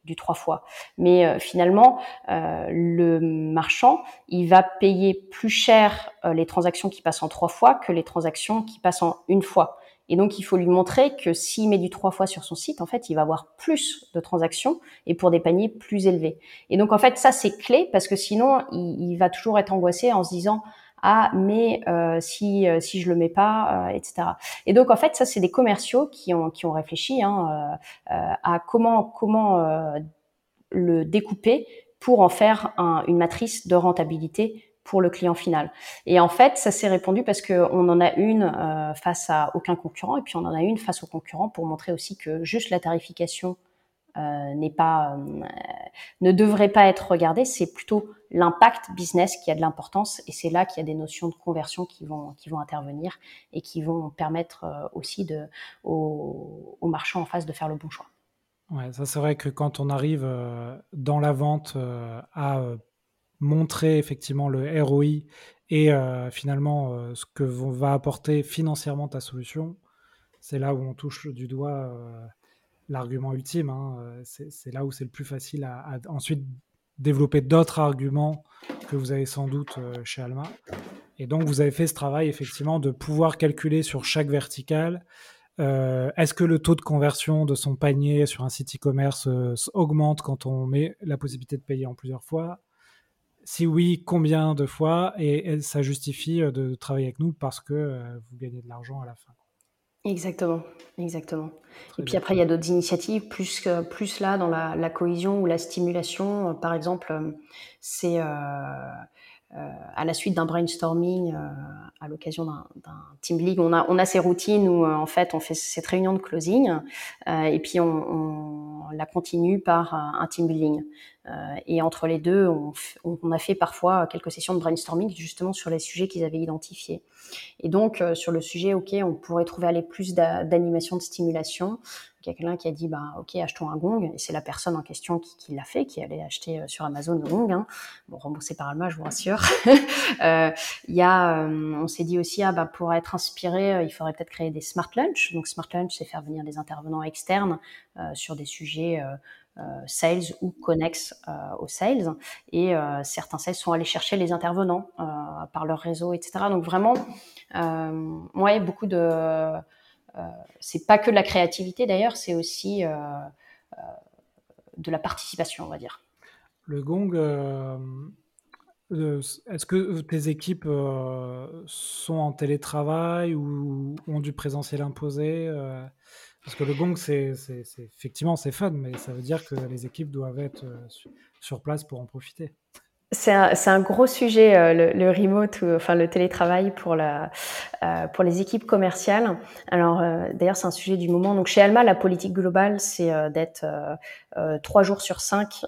du trois fois. Mais euh, finalement, euh, le marchand, il va payer plus cher euh, les transactions qui passent en trois fois que les transactions qui passent en une fois. Et donc, il faut lui montrer que s'il met du trois fois sur son site, en fait, il va avoir plus de transactions et pour des paniers plus élevés. Et donc, en fait, ça, c'est clé parce que sinon, il, il va toujours être angoissé en se disant, ah mais euh, si euh, si je le mets pas euh, etc et donc en fait ça c'est des commerciaux qui ont qui ont réfléchi hein, à comment comment le découper pour en faire une matrice de rentabilité pour le client final. Et en fait, ça s'est répondu parce qu'on en a une face à aucun concurrent et puis on en a une face au concurrent pour montrer aussi que juste la tarification euh, n'est pas, euh, ne devrait pas être regardé. C'est plutôt l'impact business qui a de l'importance et c'est là qu'il y a des notions de conversion qui vont qui vont intervenir et qui vont permettre euh, aussi de aux, aux marchands en face de faire le bon choix. Ouais, ça c'est vrai que quand on arrive dans la vente à montrer effectivement le ROI et finalement ce que va apporter financièrement ta solution, c'est là où on touche du doigt l'argument ultime. Hein, euh, c'est là où c'est le plus facile à, ensuite développer d'autres arguments que vous avez sans doute euh, chez Alma. Et donc, vous avez fait ce travail, effectivement, de pouvoir calculer sur chaque verticale euh, est-ce que le taux de conversion de son panier sur un site e-commerce augmente quand on met la possibilité de payer en plusieurs fois? Si oui, combien de fois? Et, ça justifie de travailler avec nous parce que vous gagnez de l'argent à la fin. Exactement, exactement. et puis après, il y a d'autres initiatives, plus, plus là dans la, la, cohésion ou la stimulation. Par exemple, euh, c'est euh, euh, à la suite d'un brainstorming, euh, à l'occasion d'un team league, on a, on a ces routines où euh, en fait on fait cette réunion de closing euh, et puis on, on, la continue par un team building. et entre les deux, on, on, a fait parfois quelques sessions de brainstorming justement sur les sujets qu'ils avaient identifiés. Et donc sur le sujet, ok, on pourrait trouver aller plus d'animation de stimulation quelqu'un qui a dit bah ok achetons un gong et c'est la personne en question qui, l'a fait qui allait acheter euh, sur Amazon le gong hein. bon remboursé par Alma je vous rassure. (laughs) Euh, y a euh, on s'est dit aussi ah bah pour être inspiré il faudrait peut-être créer des smart lunch donc smart lunch c'est faire venir des intervenants externes sur des sujets sales ou connexes aux sales. Et certains sales sont allés chercher les intervenants par leur réseau etc donc vraiment ouais beaucoup de euh, c'est pas que de la créativité d'ailleurs, c'est aussi euh, euh, de la participation, on va dire. Le gong, est-ce que tes équipes sont en télétravail ou ont du présentiel imposé Parce que le gong, c'est effectivement c'est fun, mais ça veut dire que les équipes doivent être sur place pour en profiter. C'est un, un, gros sujet, euh, le, le, remote, ou, enfin le télétravail pour, la, euh, pour les équipes commerciales. Alors euh, d'ailleurs, c'est un sujet du moment. Donc chez Alma, la politique globale, c'est euh, d'être trois jours sur cinq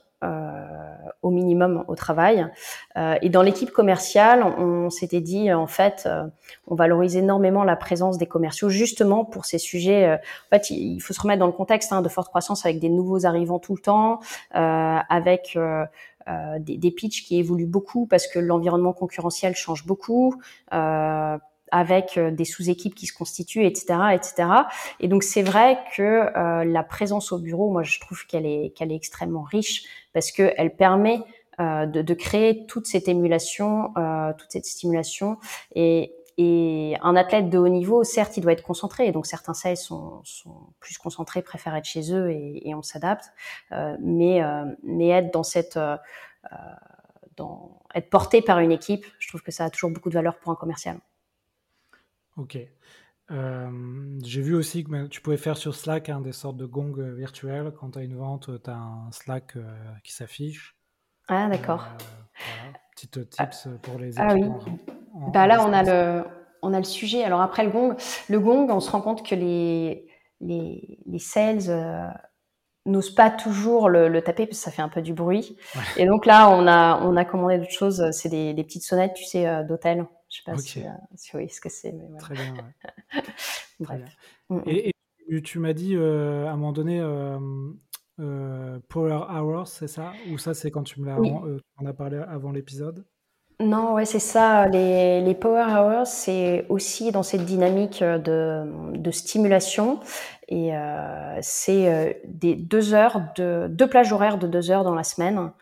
au minimum au travail. et dans l'équipe commerciale, on, s'était dit en fait, on valorise énormément la présence des commerciaux justement pour ces sujets. en fait, il faut se remettre dans le contexte hein, de forte croissance avec des nouveaux arrivants tout le temps, avec euh, des, des pitchs qui évoluent beaucoup parce que l'environnement concurrentiel change beaucoup. Euh, avec des sous-équipes qui se constituent, etc., etc. Et donc c'est vrai que la présence au bureau, moi je trouve qu'elle est qu'elle est extrêmement riche parce que elle permet de, de, créer toute cette émulation, toute cette stimulation et et un athlète de haut niveau, certes, il doit être concentré. donc certains sales sont, sont, plus concentrés, préfèrent être chez eux et, et on s'adapte. Euh, mais, euh, mais être dans cette, euh, dans, être porté par une équipe, je trouve que ça a toujours beaucoup de valeur pour un commercial. Ok. J'ai vu aussi que tu pouvais faire sur Slack hein, des sortes de gongs virtuels. Quand tu as une vente, tu as un Slack qui s'affiche. Ah, d'accord. Voilà. Petite tips pour les équipes. Ah oui. Bah là, on a le, on a le sujet. Alors après le gong, le gong, on se rend compte que les, les, les sales euh, n'osent pas toujours le, taper parce que ça fait un peu du bruit. Et donc là, on a, on a commandé d'autres choses. C'est des, des, petites sonnettes, tu sais, euh, d'hôtel. Je sais pas si, euh, si, oui, ce que c'est. Très bien. (laughs) Bref. Mm, mm. Et, tu m'as dit à un moment donné. Power Hours, c'est ça? Ou ça, c'est quand tu me l'as on a parlé avant l'épisode? Non, ouais, c'est ça. Les, les power hours, c'est aussi dans cette dynamique de, de stimulation. Et euh, c'est euh, des deux heures, de, deux plages horaires de deux heures dans la semaine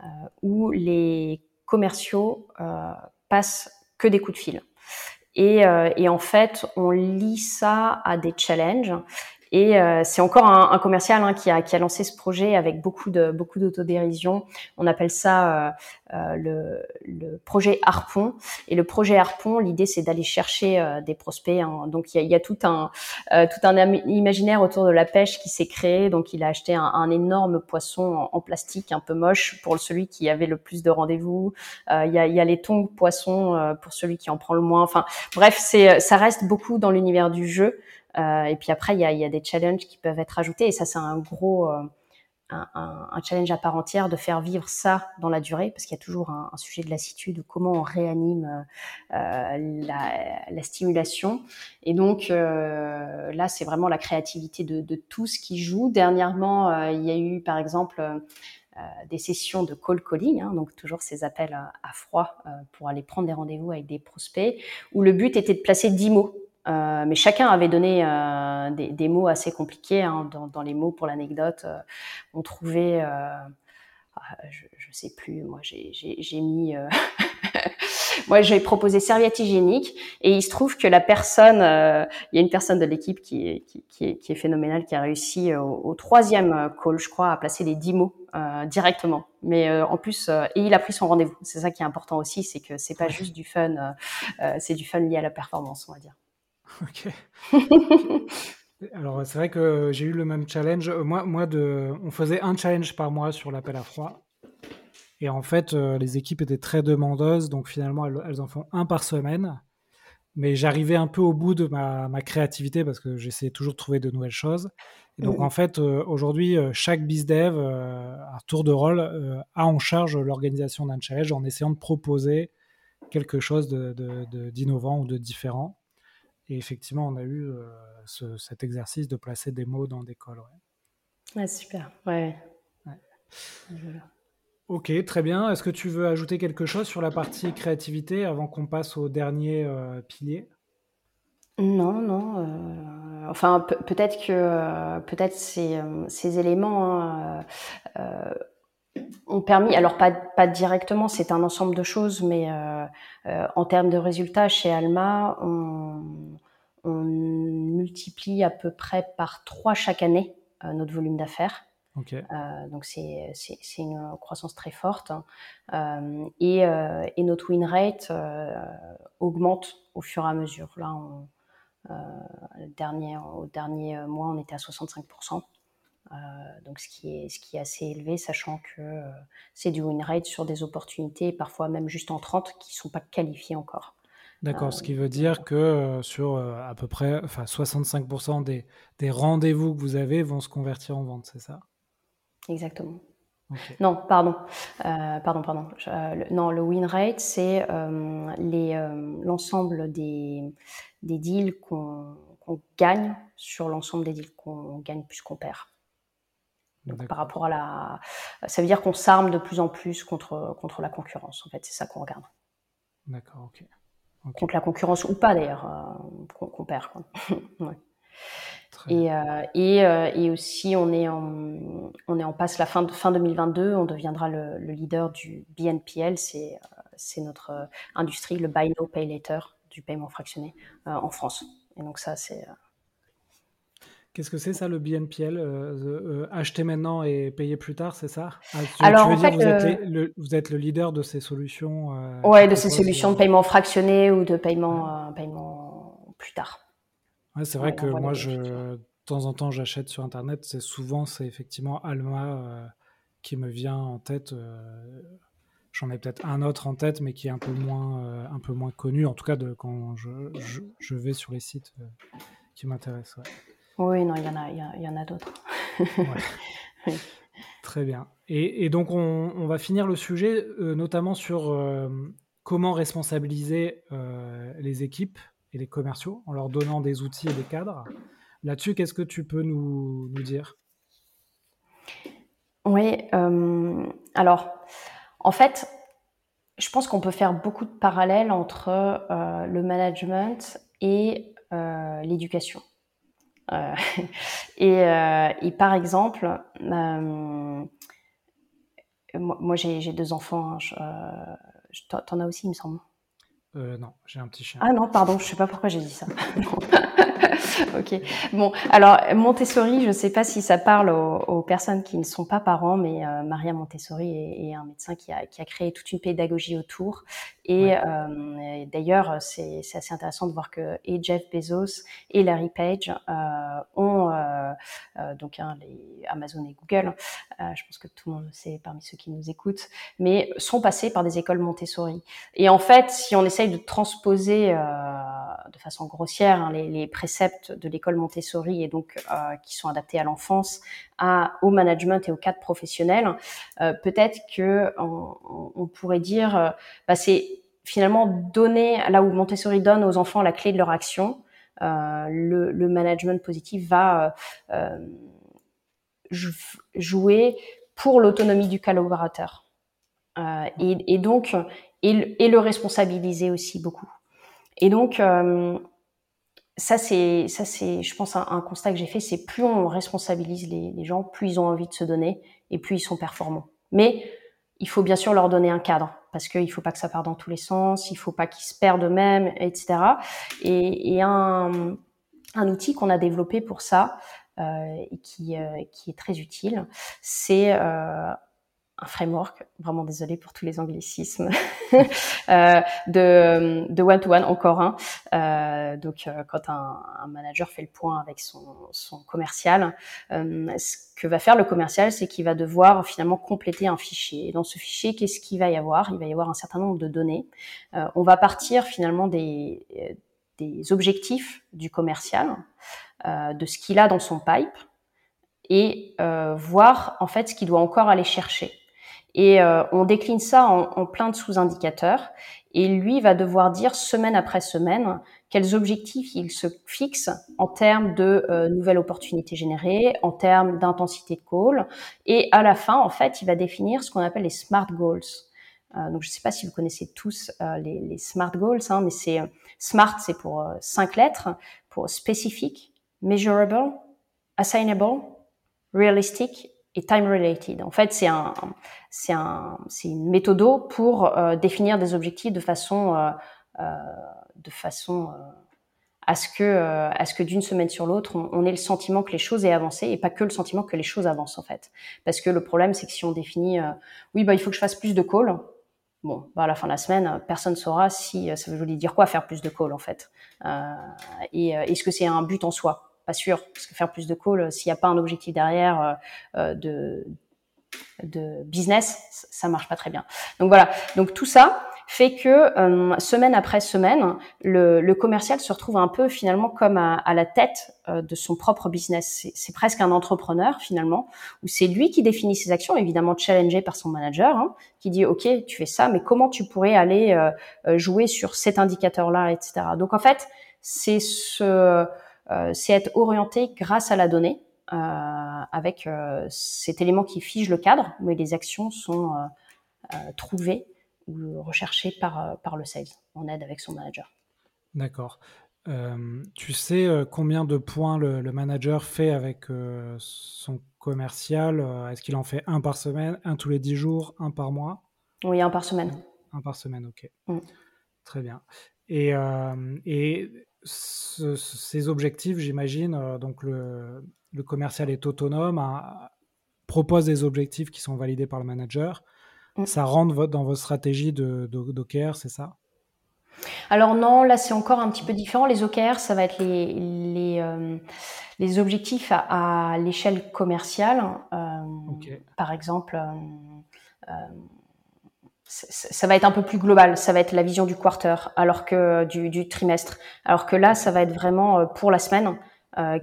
euh, où les commerciaux euh, passent que des coups de fil. Et, euh, et, en fait, on lit ça à des challenges. Et euh, c'est encore un, un commercial hein, qui, a, qui a lancé ce projet avec beaucoup de beaucoup d'autodérision. On appelle ça euh, euh, le, le, projet Harpon. Et le projet Harpon, l'idée c'est d'aller chercher euh, des prospects. Hein. Donc il y a, y a, tout un euh, tout un imaginaire autour de la pêche qui s'est créé. Donc il a acheté un, un énorme poisson en, plastique un peu moche pour celui qui avait le plus de rendez-vous. Il y a, y, a, les tongs poissons pour celui qui en prend le moins. Enfin bref, c'est ça reste beaucoup dans l'univers du jeu. Euh, et puis après, il y a, des challenges qui peuvent être ajoutés. Et ça, c'est un gros, euh, un, challenge à part entière de faire vivre ça dans la durée, parce qu'il y a toujours un, sujet de lassitude, comment on réanime euh, la, la, stimulation. Et donc là, c'est vraiment la créativité de, de tout ce qui joue. Dernièrement, il y a eu par exemple des sessions de call calling, hein, donc toujours ces appels à, à froid pour aller prendre des rendez-vous avec des prospects, où le but était de placer 10 mots euh, mais chacun avait donné euh, des, des, mots assez compliqués. Hein. Dans, dans, les mots, pour l'anecdote, euh, on trouvait, ah, je, je sais plus, moi j'ai mis, (laughs) moi j'ai proposé serviette hygiénique, et il se trouve que la personne, il y a une personne de l'équipe qui est, qui, qui, qui est phénoménale, qui a réussi au, au, troisième call, je crois, à placer les dix mots directement. Mais en plus, et il a pris son rendez-vous. C'est ça qui est important aussi, c'est que c'est pas juste du fun, c'est du fun lié à la performance, on va dire. (laughs) Ok. (laughs) Alors, c'est vrai que j'ai eu le même challenge. Euh, moi, moi de, on faisait un challenge par mois sur l'appel à froid. Et en fait, euh, les équipes étaient très demandeuses. Donc, finalement, elles, en font un par semaine. Mais j'arrivais un peu au bout de ma, ma créativité parce que j'essayais toujours de trouver de nouvelles choses. Et donc, en fait, euh, aujourd'hui, chaque BizDev, à tour de rôle, a en charge l'organisation d'un challenge en essayant de proposer quelque chose d'innovant de, de, ou de différent. Et effectivement, on a eu euh, ce, cet exercice de placer des mots dans des cols. Ouais. super. Ouais. Ok, très bien. Est-ce que tu veux ajouter quelque chose sur la partie créativité avant qu'on passe au dernier euh, pilier? Non, non. Euh, enfin, peut-être que peut-être ces, ces éléments hein, ont permis, alors pas, pas directement, c'est un ensemble de choses, mais euh, euh, en termes de résultats, chez Alma, on, on, multiplie à peu près par trois chaque année euh, notre volume d'affaires. Okay. Donc c'est une croissance très forte euh, et, et, notre win rate augmente au fur et à mesure. Là, on, le dernier, au dernier mois, on était à 65%. Euh, donc ce qui, est, ce qui est assez élevé, sachant que euh, c'est du win rate sur des opportunités, parfois même juste en 30, qui ne sont pas qualifiées encore. D'accord, ce qui veut dire que sur à peu près enfin, 65% des, des rendez-vous que vous avez vont se convertir en vente, c'est ça? Exactement. Okay. Non, pardon, euh, pardon, pardon. le, non, le win rate, c'est euh, l'ensemble des, des deals qu'on qu gagne sur l'ensemble des deals qu'on gagne plus qu'on perd. Donc, par rapport à la, ça veut dire qu'on s'arme de plus en plus contre contre la concurrence. En fait, c'est ça qu'on regarde. D'accord, ok. contre la concurrence ou pas d'ailleurs, qu'on perd. (laughs) Et, euh, et, euh, et, aussi, on est en, on est en passe la fin, de, fin 2022, on deviendra le, le leader du BNPL, c'est euh, c'est notre industrie, le Buy No Pay Later du paiement fractionné en France. Et donc ça, c'est... Qu'est-ce que c'est ça le BNPL Acheter maintenant et payer plus tard, c'est ça? Ah, Alors, en fait, vous, êtes le, vous, êtes le, leader de ces solutions Ouais, de ces solutions de paiement fractionné ou de paiement, paiement plus tard. Ouais, c'est vrai que moi, je, de temps en temps, j'achète sur Internet. C'est souvent, c'est effectivement Alma euh, qui me vient en tête. Euh, j'en ai peut-être un autre en tête, mais qui est un peu moins, euh, un peu moins connu, en tout cas de, quand je, je, vais sur les sites qui m'intéressent. Oui, non, il y en a, il y, en a d'autres. (laughs) Très bien. Et, et donc, on, on, va finir le sujet, notamment sur comment responsabiliser les équipes et les commerciaux en leur donnant des outils et des cadres. Là-dessus, qu'est-ce que tu peux nous, nous dire? Oui, euh, alors, en fait, je pense qu'on peut faire beaucoup de parallèles entre euh, le management et euh, l'éducation. (laughs) Et, et, par exemple, moi, j'ai deux enfants, hein, t'en as aussi, il me semble. non, j'ai un petit chien. Ah non, pardon, je sais pas pourquoi j'ai dit ça. (laughs) (laughs) ok. Bon, alors Montessori, je ne sais pas si ça parle aux, personnes qui ne sont pas parents, mais euh, Maria Montessori est, un médecin qui a, qui a, créé toute une pédagogie autour. Et euh, d'ailleurs, c'est assez intéressant de voir que et Jeff Bezos et Larry Page euh, ont euh, euh, donc hein, les Amazon et Google. je pense que tout le monde le sait parmi ceux qui nous écoutent, mais sont passés par des écoles Montessori. Et en fait, si on essaye de transposer de façon grossière hein, les, préceptes de l'école Montessori et donc euh, qui sont adaptés à l'enfance, au management et au cadre professionnel, euh, peut-être que on, on, pourrait dire, euh, bah, c'est finalement donner là où Montessori donne aux enfants la clé de leur action. Le, le, management positif va jouer pour l'autonomie du collaborateur. Euh, et, et, donc, et, et, le responsabiliser aussi beaucoup. Et donc, euh, ça c'est ça c'est je pense un, constat que j'ai fait c'est plus on responsabilise les, gens plus ils ont envie de se donner et plus ils sont performants. Mais il faut bien sûr leur donner un cadre parce qu'il faut pas que ça parte dans tous les sens il faut pas qu'ils se perdent eux-mêmes etc et, et un, un outil qu'on a développé pour ça euh, et qui, euh, qui est très utile c'est euh, un framework, vraiment désolé pour tous les anglicismes, (laughs) euh, de, de one-to-one, encore un. Euh, donc, euh, quand un, un, manager fait le point avec son, son commercial, euh, ce que va faire le commercial, c'est qu'il va devoir finalement compléter un fichier. Et dans ce fichier, qu'est-ce qu'il va y avoir? Il va y avoir un certain nombre de données. Euh, on va partir finalement des, des objectifs du commercial, de ce qu'il a dans son pipe, et euh, voir en fait ce qu'il doit encore aller chercher. Et euh, on décline ça en, plein de sous-indicateurs. Et lui va devoir dire semaine après semaine quels objectifs il se fixe en termes de euh, nouvelles opportunités générées, en termes d'intensité de call. Et à la fin, en fait, il va définir ce qu'on appelle les SMART goals. Euh, donc, je ne sais pas si vous connaissez tous euh, les, SMART goals, hein, mais c'est SMART, c'est pour cinq lettres, pour spécifique, measurable, assignable, realistic et time related. En fait, c'est un, c'est un, c'est une méthode pour euh, définir des objectifs de façon, euh, euh, de façon à ce que, à ce que d'une semaine sur l'autre, on, ait le sentiment que les choses aient avancé et pas que le sentiment que les choses avancent en fait. Parce que le problème, c'est que si on définit, oui, bah il faut que je fasse plus de calls. Bon, bah à la fin de la semaine, personne saura si ça veut dire quoi faire plus de calls en fait. et est-ce que c'est un but en soi? Pas sûr, parce que faire plus de calls, euh, s'il n'y a pas un objectif derrière euh, euh, de, de business, ça marche pas très bien. Donc voilà. Donc tout ça fait que semaine après semaine, le, le, commercial se retrouve un peu finalement comme à, la tête de son propre business. C'est presque un entrepreneur finalement, où c'est lui qui définit ses actions, évidemment challengé par son manager, hein, qui dit ok tu fais ça, mais comment tu pourrais aller jouer sur cet indicateur-là, etc. Donc en fait c'est ce euh, c'est être orienté grâce à la donnée, euh, avec euh, cet élément qui fige le cadre, mais les actions sont trouvées ou recherché par, par le sales en aide avec son manager. D'accord. tu sais combien de points le, manager fait avec son commercial? Est-ce qu'il en fait un par semaine, un tous les dix jours, un par mois? Oui, un par semaine. Un par semaine, ok. Mm. Très bien. Et, et ces objectifs, j'imagine, donc le, le, commercial est autonome, propose des objectifs qui sont validés par le manager. Mm. Ça rentre dans votre stratégie de, d'OKR, c'est ça? Alors non, là c'est encore un petit peu différent. Les OKR, ça va être les, les, euh, les objectifs à, l'échelle commerciale. Euh, par exemple, euh, ça va être un peu plus global. Ça va être la vision du quarter, alors que du, du trimestre. Alors que là, ça va être vraiment pour la semaine.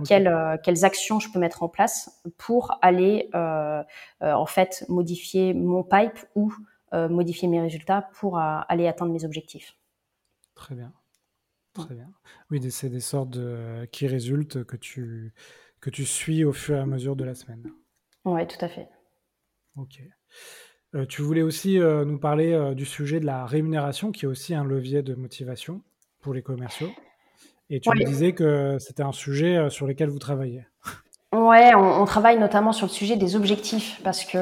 quelles, quelles, actions je peux mettre en place pour aller en fait modifier mon pipe ou modifier mes résultats pour aller atteindre mes objectifs. Très bien. Très bien. Oui, c'est des sortes de, qui résultent que tu, que tu suis au fur et à mesure de la semaine. Oui, tout à fait. Ok. Euh, tu voulais aussi euh, nous parler euh, du sujet de la rémunération, qui est aussi un levier de motivation pour les commerciaux. Et tu me disais que c'était un sujet sur lequel vous travaillez. Ouais, on, travaille notamment sur le sujet des objectifs parce que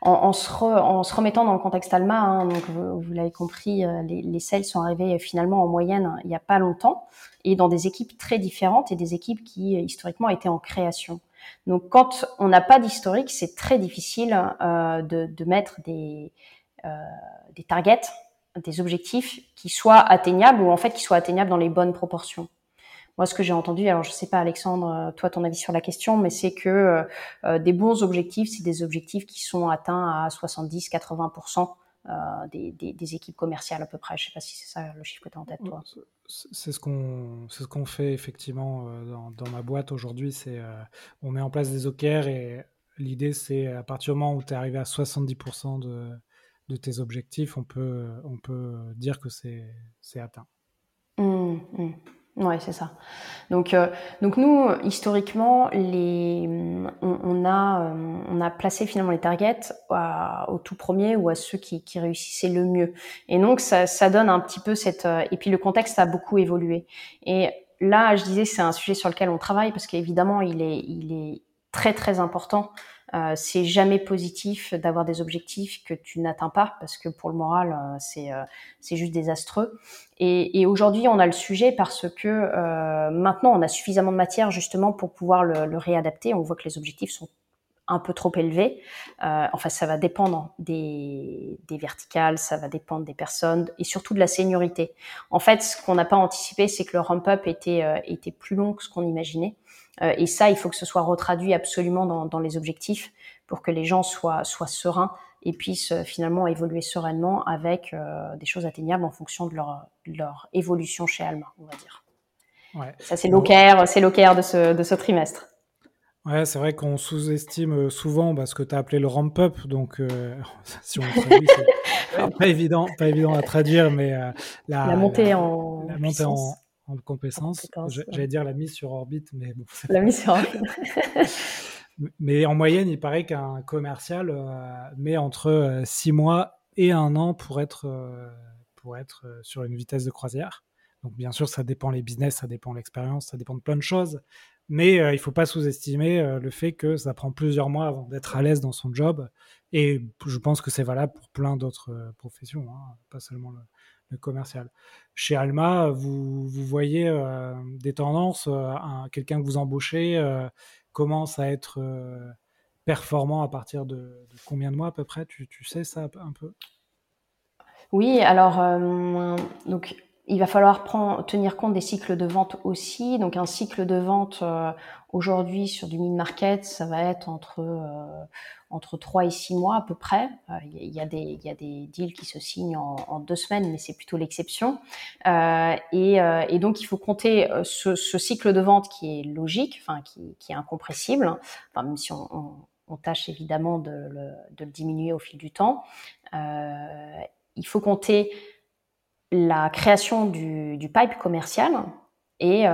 en, se en, se remettant dans le contexte Alma, hein, donc vous, l'avez compris, les, les, sales sont arrivés finalement en moyenne il n'y a pas longtemps et dans des équipes très différentes et des équipes qui historiquement étaient en création. Donc quand on n'a pas d'historique, c'est très difficile euh, de, mettre des, euh, des targets, des objectifs qui soient atteignables ou en fait qui soient atteignables dans les bonnes proportions. Moi, ce que j'ai entendu, alors je sais pas, Alexandre, toi, ton avis sur la question, mais c'est que euh, des bons objectifs, c'est des objectifs qui sont atteints à 70-80% des, des, équipes commerciales à peu près. Je sais pas si c'est ça le chiffre que tu as en tête, toi. C'est ce qu'on ce qu'on fait effectivement dans, ma boîte aujourd'hui. C'est on met en place des OKR et l'idée, c'est à partir du moment où tu es arrivé à 70% de, de tes objectifs, on peut, on peut dire que c'est atteint. Mmh, mmh. Ouais, c'est ça. Donc, euh, donc nous, historiquement, les, on, a, euh, on a placé finalement les targets au tout premier ou à ceux qui, qui réussissaient le mieux. Et donc, ça, ça donne un petit peu cette. Euh, et puis, le contexte a beaucoup évolué. Et là, je disais, c'est un sujet sur lequel on travaille parce qu'évidemment, il est, il est très très important euh, c'est jamais positif d'avoir des objectifs que tu n'atteins pas parce que pour le moral, euh, c'est euh, c'est juste désastreux. Et, et aujourd'hui, on a le sujet parce que euh, maintenant, on a suffisamment de matière justement pour pouvoir le, le, réadapter. On voit que les objectifs sont un peu trop élevés. enfin, ça va dépendre des, des verticales, ça va dépendre des personnes et surtout de la seniorité. En fait, ce qu'on n'a pas anticipé, c'est que le ramp-up était était plus long que ce qu'on imaginait. Euh, et ça, il faut que ce soit retraduit absolument dans, dans les objectifs pour que les gens soient, soient sereins et puissent euh, finalement évoluer sereinement avec euh, des choses atteignables en fonction de leur, leur évolution chez Alma, on va dire. Ouais. Ça, c'est l'OKR, c'est de ce, de ce trimestre. Ouais, c'est vrai qu'on sous-estime souvent bah, ce que tu as appelé le ramp-up, donc euh, (laughs) si on le traduit, c'est (laughs) pas évident, pas évident à traduire, mais la, la, montée en la montée en, en compétence. J'allais dire la mise sur orbite, mais bon. (laughs) La mise sur (laughs) orbite. mais en moyenne, il paraît qu'un commercial euh, met entre 6 euh, mois et un an pour être, euh, pour être sur une vitesse de croisière. Donc bien sûr, ça dépend les business, ça dépend l'expérience, ça dépend de plein de choses. Mais il ne faut pas sous-estimer le fait que ça prend plusieurs mois avant d'être à l'aise dans son job. Et je pense que c'est valable pour plein d'autres professions, hein, pas seulement le, commercial. Chez Alma, vous, voyez euh, des tendances, euh, quelqu'un que vous embauchez euh, commence à être performant à partir de, combien de mois à peu près? Tu, sais ça un peu? Oui, alors donc il va falloir prendre, tenir compte des cycles de vente aussi. Donc un cycle de vente aujourd'hui sur du mid-market, ça va être entre entre 3 et 6 mois à peu près. Euh, il il y a des deals qui se signent en, deux semaines, mais c'est plutôt l'exception. Et, et, donc il faut compter ce, cycle de vente qui est logique, enfin qui, est incompressible, enfin, même si on, tâche évidemment de le, de le, diminuer au fil du temps. il faut compter la création du, du pipe commercial et,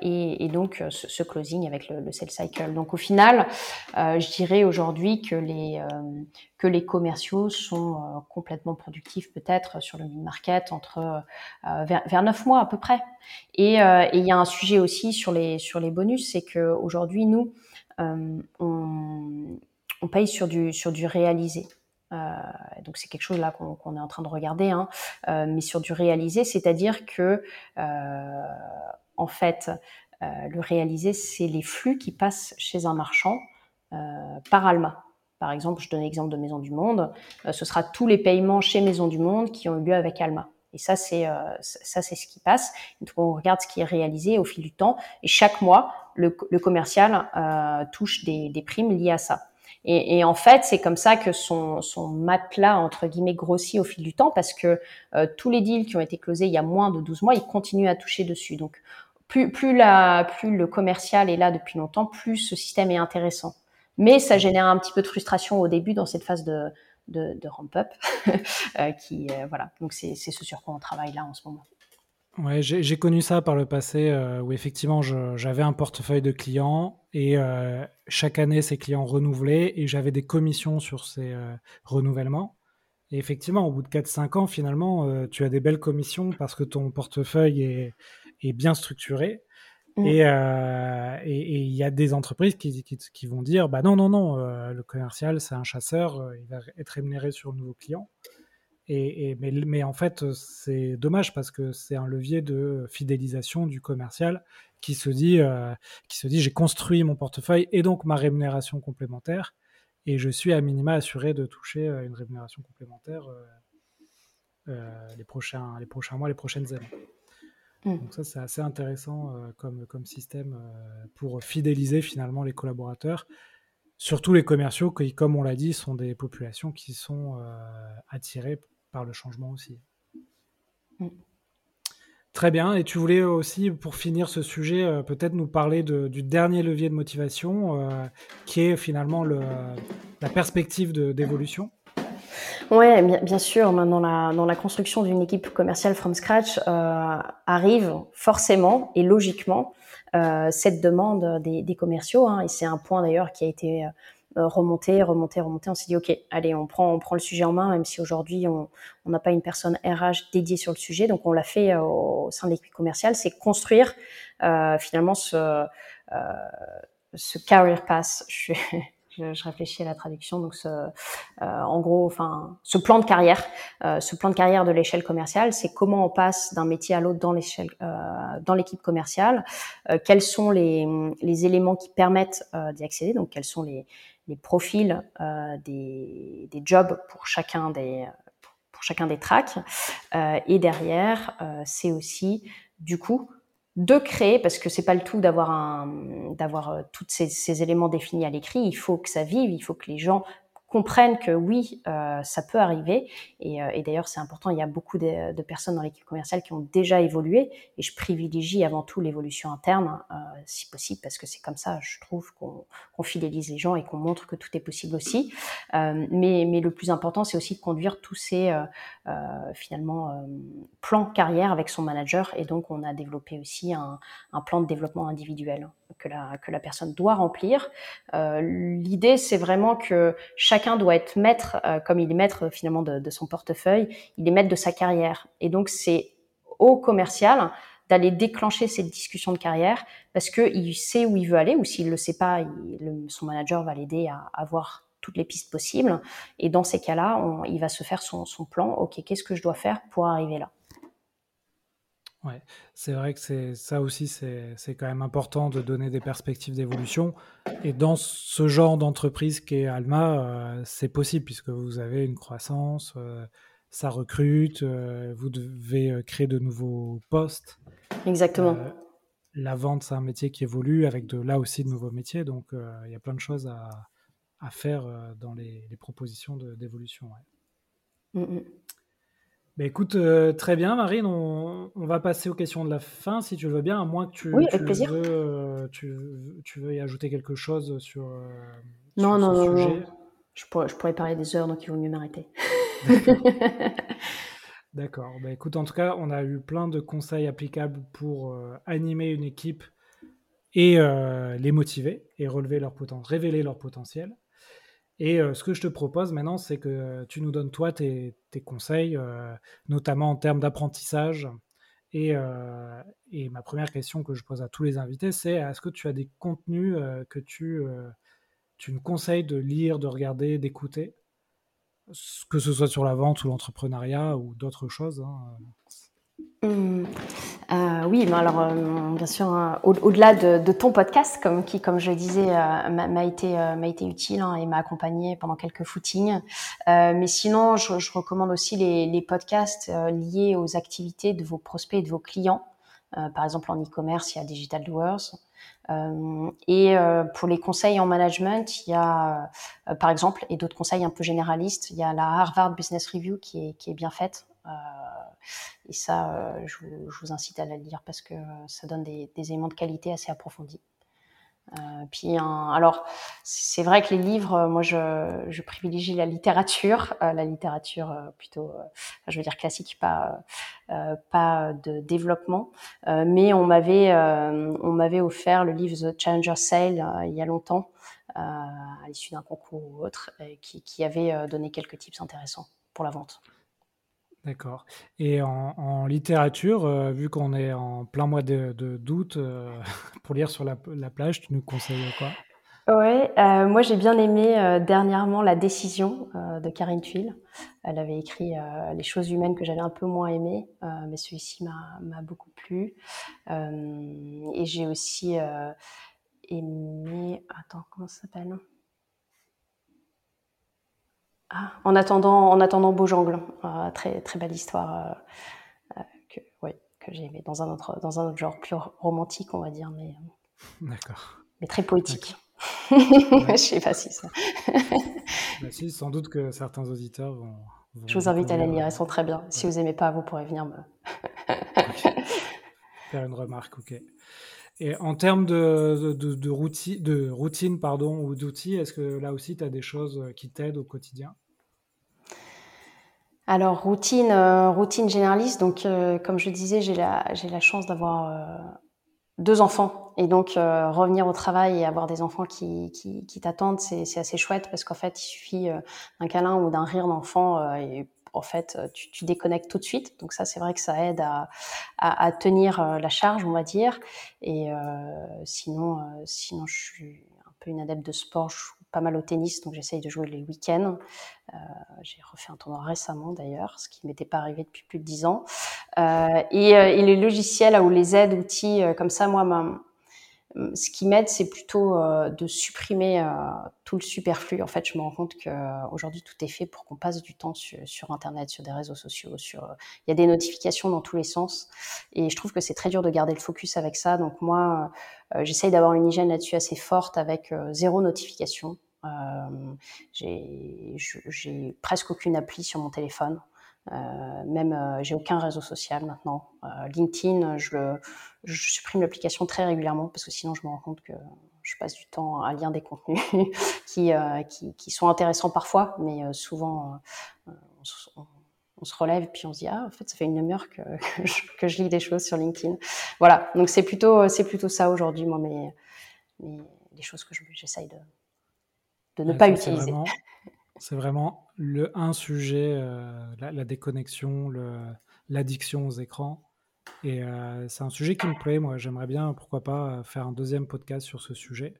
et, donc ce, closing avec le, le, sales cycle. Donc au final, je dirais aujourd'hui que les que les commerciaux sont complètement productifs peut-être sur le mid-market entre vers, vers 9 mois à peu près. Et il y a un sujet aussi sur les sur les bonus, c'est que aujourd'hui nous on, on paye sur du sur du réalisé. Euh, donc c'est quelque chose là qu'on est en train de regarder, hein, euh, mais sur du réalisé, c'est-à-dire que euh, en fait le réalisé, c'est les flux qui passent chez un marchand par Alma. Par exemple, je donne l'exemple de Maison du Monde, ce sera tous les paiements chez Maison du Monde qui ont eu lieu avec Alma. Et ça, c'est ça, c'est ce qui passe. Donc, on regarde ce qui est réalisé au fil du temps. Et chaque mois, le, commercial touche des, primes liées à ça. Et, en fait, c'est comme ça que son, son matelas, entre guillemets, grossit au fil du temps parce que euh, tous les deals qui ont été closés il y a moins de 12 mois, ils continuent à toucher dessus. Donc, plus, le commercial est là depuis longtemps, plus ce système est intéressant. Mais ça génère un petit peu de frustration au début dans cette phase de, ramp-up. (laughs) euh, qui, euh, voilà. Donc, c'est ce sur quoi on travaille là en ce moment. Ouais, j'ai connu ça par le passé euh, où effectivement j'avais un portefeuille de clients et chaque année ces clients renouvelaient et j'avais des commissions sur ces renouvellements. Et effectivement, au bout de 4-5 ans, finalement, tu as des belles commissions parce que ton portefeuille est, est bien structuré. Mmh. Et il y a des entreprises qui, qui, qui, vont dire bah non, non, non, le commercial, c'est un chasseur, il va être rémunéré sur de nouveaux clients. Et, mais, en fait, c'est dommage parce que c'est un levier de fidélisation du commercial qui se dit, euh, qui se dit, j'ai construit mon portefeuille et donc ma rémunération complémentaire, et je suis à minima assuré de toucher euh, une rémunération complémentaire euh, les prochains, les prochains mois, les prochaines années. Mmh. Donc ça, c'est assez intéressant comme, comme système pour fidéliser finalement les collaborateurs surtout les commerciaux qui, comme on l'a dit, sont des populations qui sont attirées par le changement aussi. Mm. Très bien. Et tu voulais aussi, pour finir ce sujet, euh, peut-être nous parler du dernier levier de motivation, euh, qui est finalement le, la perspective d'évolution. Oui, bien, sûr. Dans la, dans la construction d'une équipe commerciale from scratch euh, arrive forcément et logiquement cette demande des, des commerciaux. Hein, et c'est un point d'ailleurs qui a été euh, remonter, remonter, remonter. On s'est dit, OK, allez, on prend, on prend le sujet en main, même si aujourd'hui, on n'a pas une personne RH dédiée sur le sujet. Donc, on l'a fait euh, au sein de l'équipe commerciale, c'est construire euh, finalement ce, euh, ce career pass. Je, je, je, réfléchis à la traduction. Donc, ce, euh, en gros, enfin, ce plan de carrière, euh, ce plan de carrière de l'échelle commerciale, c'est comment on passe d'un métier à l'autre dans l'échelle, dans l'équipe commerciale. quels sont les, les éléments qui permettent d'y accéder? Donc, quels sont les les profils euh, des, des, jobs pour chacun des pour chacun des tracks. Euh, et derrière, euh, c'est aussi du coup de créer, parce que c'est pas le tout d'avoir un, d'avoir tous ces, ces, éléments définis à l'écrit. Il faut que ça vive, il faut que les gens comprennent que oui, euh, ça peut arriver. Et, euh, et d'ailleurs, c'est important. Il y a beaucoup de, de personnes dans l'équipe commerciale qui ont déjà évolué, et je privilégie avant tout l'évolution interne, euh, si possible, parce que c'est comme ça, je trouve, qu'on qu fidélise les gens et qu'on montre que tout est possible aussi. Euh, mais, mais le plus important, c'est aussi de conduire tous ces euh, finalement plans carrière avec son manager. Et donc, on a développé aussi un, un plan de développement individuel que la, que la personne doit remplir. Euh, L'idée, c'est vraiment que chacun doit être maître, euh, comme il est maître finalement de, de, son portefeuille, il est maître de sa carrière. Et donc, c'est au commercial d'aller déclencher cette discussion de carrière parce qu'il sait où il veut aller ou s'il le sait pas, il, son manager va l'aider à, avoir toutes les pistes possibles. Et dans ces cas-là, il va se faire son, son plan. OK, qu'est-ce que je dois faire pour arriver là? Ouais, c'est vrai que c'est ça aussi, c'est quand même important de donner des perspectives d'évolution. Et dans ce genre d'entreprise qu'est Alma, euh, c'est possible puisque vous avez une croissance, euh, ça recrute, euh, vous devez créer de nouveaux postes. Exactement. la vente, c'est un métier qui évolue avec de là aussi de nouveaux métiers, donc il y a plein de choses à, à faire dans les, les propositions d'évolution. Ouais. Mmh bah, écoute, euh, très bien, Marine. On, on, va passer aux questions de la fin, si tu le veux bien, à moins que tu, oui, tu, veux, euh, tu, tu, veux y ajouter quelque chose sur, euh, non, sur non, ce non, sujet. Non. Je pourrais, je pourrais parler des heures, donc il vaut mieux m'arrêter. (laughs) D'accord. Bah, écoute, en tout cas, on a eu plein de conseils applicables pour euh, animer une équipe et euh, les motiver et relever leur potentiel, révéler leur potentiel. Et euh, ce que je te propose maintenant, c'est que tu nous donnes toi tes, conseils, notamment en termes d'apprentissage. Et, ma première question que je pose à tous les invités, c'est est-ce que tu as des contenus que tu, tu conseilles de lire, de regarder, d'écouter? Que ce soit sur la vente ou l'entrepreneuriat ou d'autres choses. Hein. Euh, oui, mais alors euh, bien sûr, hein, au-delà de, ton podcast, comme qui, comme je le disais, euh, m'a été m'a été utile hein, et m'a accompagné pendant quelques footings. mais sinon, je, je recommande aussi les, les podcasts liés aux activités de vos prospects et de vos clients. par exemple, en e-commerce, il y a Digital Doers. Euh, et euh, pour les conseils en management, il y a, euh, par exemple, et d'autres conseils un peu généralistes, il y a la Harvard Business Review qui est, qui est bien faite. Et ça, je, je, vous incite à la lire parce que ça donne des, éléments de qualité assez approfondis. Euh, puis alors c'est vrai que les livres, moi je, privilégie la littérature, euh, la littérature euh, plutôt, je veux dire classique, pas pas de développement. mais on m'avait on m'avait offert le livre The Challenger Sale il y a longtemps, à l'issue d'un concours ou autre, qui, qui avait donné quelques tips intéressants pour la vente. D'accord. Et en, littérature, euh, vu qu'on est en plein mois de, d'août, euh, (laughs) pour lire sur la, plage, tu nous conseilles quoi? Oui, euh, moi j'ai bien aimé dernièrement La décision de Karine Tuile. Elle avait écrit Les choses humaines que j'avais un peu moins aimées, mais celui-ci m'a, m'a beaucoup plu. et j'ai aussi aimé. Attends, comment ça s'appelle? Ah, en attendant, en attendant Beaujangle, euh, très très belle histoire euh, euh, que, que j'ai aimé dans un autre dans un autre genre plus romantique, on va dire, mais d'accord, mais très poétique. (laughs) Je sais pas si ça. (laughs) bah si, sans doute que certains auditeurs vont. Je vous invite à la lire, elles sont très bien. Si vous aimez pas, vous pourrez venir me (laughs) faire une remarque, ok. Et en termes de, de, de, routine, de routine pardon, ou d'outils, est-ce que là aussi tu as des choses qui t'aident au quotidien? Alors routine, euh, routine généraliste. Donc euh, comme je disais, j'ai la j'ai la chance d'avoir euh, deux enfants et donc revenir au travail et avoir des enfants qui qui, qui t'attendent, c'est c'est assez chouette parce qu'en fait il suffit d'un câlin ou d'un rire d'enfant et en fait tu, tu déconnectes tout de suite. Donc ça c'est vrai que ça aide à à, à tenir la charge, on va dire. Et sinon sinon je suis un peu une adepte de sport. Pas mal au tennis, donc j'essaye de jouer les week-ends. Euh, j'ai refait un tournoi récemment d'ailleurs, ce qui m'était pas arrivé depuis plus de dix ans. Euh, et, euh, et, les logiciels ou les aides, outils comme ça, moi, ce qui m'aide, c'est plutôt euh, de supprimer euh, tout le superflu. En fait, je me rends compte qu'aujourd'hui, tout est fait pour qu'on passe du temps sur, Internet, sur des réseaux sociaux. Sur, il y a des notifications dans tous les sens, et je trouve que c'est très dur de garder le focus avec ça. Donc moi, euh, j'essaye d'avoir une hygiène là-dessus assez forte, avec zéro notification. j'ai presque aucune appli sur mon téléphone. Euh, même, euh, j'ai aucun réseau social maintenant. Euh, LinkedIn, je, le, je supprime l'application très régulièrement parce que sinon je me rends compte que je passe du temps à lire des contenus (laughs) qui, qui, qui, sont intéressants parfois, mais souvent on, on, se relève et puis on se dit ah en fait ça fait une demi-heure que, (laughs) que, je, que, je, lis des choses sur LinkedIn. Voilà, donc c'est plutôt c'est plutôt ça aujourd'hui moi mes, mes les choses que j'essaye de de ne pas utiliser. (laughs) C'est vraiment le un sujet, euh, la, déconnexion, l'addiction aux écrans. Et euh, c'est un sujet qui me plaît. Moi, j'aimerais bien, pourquoi pas, faire un deuxième podcast sur ce sujet.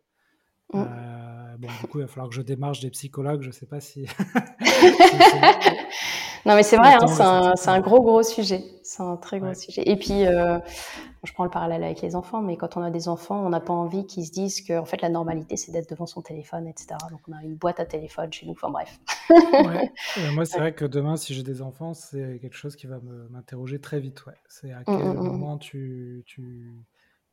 Euh, bon, du coup, il va falloir que je démarche des psychologues. Je ne sais pas si. (laughs) (laughs) non, mais c'est vrai, hein, c'est un, gros, gros sujet. C'est un très gros sujet. Et puis, euh, je prends le parallèle avec les enfants, mais quand on a des enfants, on n'a pas envie qu'ils se disent que en fait, la normalité, c'est d'être devant son téléphone, etc. Donc, on a une boîte à téléphone chez nous. Enfin, bref. (laughs) moi, c'est vrai que demain, si j'ai des enfants, c'est quelque chose qui va m'interroger très vite. Ouais. C'est à mm, quel mm, mm. moment tu, tu,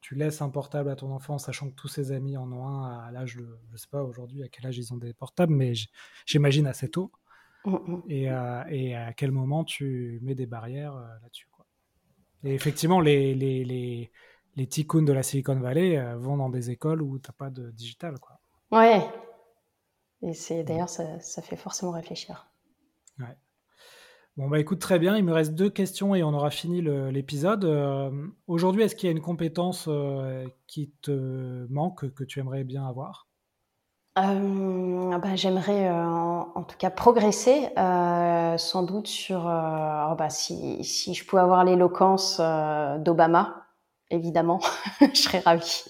tu, laisses un portable à ton enfant, sachant que tous ses amis en ont un à l'âge de, je sais pas aujourd'hui à quel âge ils ont des portables, mais j'imagine assez tôt. Et, euh, et, à quel moment tu mets des barrières euh, là-dessus. Et effectivement, les, les, les, les ticounes de la Silicon Valley euh, vont dans des écoles où tu n'as pas de digital. Quoi. Ouais. Et c'est d'ailleurs, ça, ça, fait forcément réfléchir. Ouais. Bon, bah écoute, très bien. Il me reste deux questions et on aura fini l'épisode. Euh, aujourd'hui, est-ce qu'il y a une compétence qui te manque, que tu aimerais bien avoir? Euh, bah, J'aimerais en, tout cas progresser, sans doute sur oh, bah, si, si, je pouvais avoir l'éloquence d'Obama, évidemment, (laughs) je serais ravie.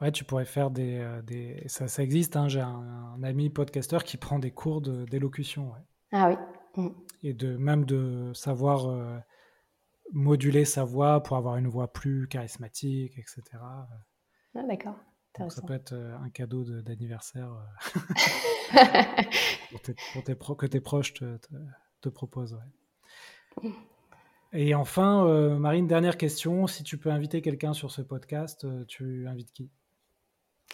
Ouais, tu pourrais faire des. des... Ça, ça existe, hein, j'ai un, ami podcasteur qui prend des cours d'élocution. Ouais. Ah oui. Mm. Et de même de savoir euh, moduler sa voix pour avoir une voix plus charismatique, etc. Ah, d'accord. Ça peut être euh, un cadeau d'anniversaire euh, (laughs) pour que tes proches te, te, proposent. Et enfin, Marine, dernière question. Si tu peux inviter quelqu'un sur ce podcast, tu invites qui?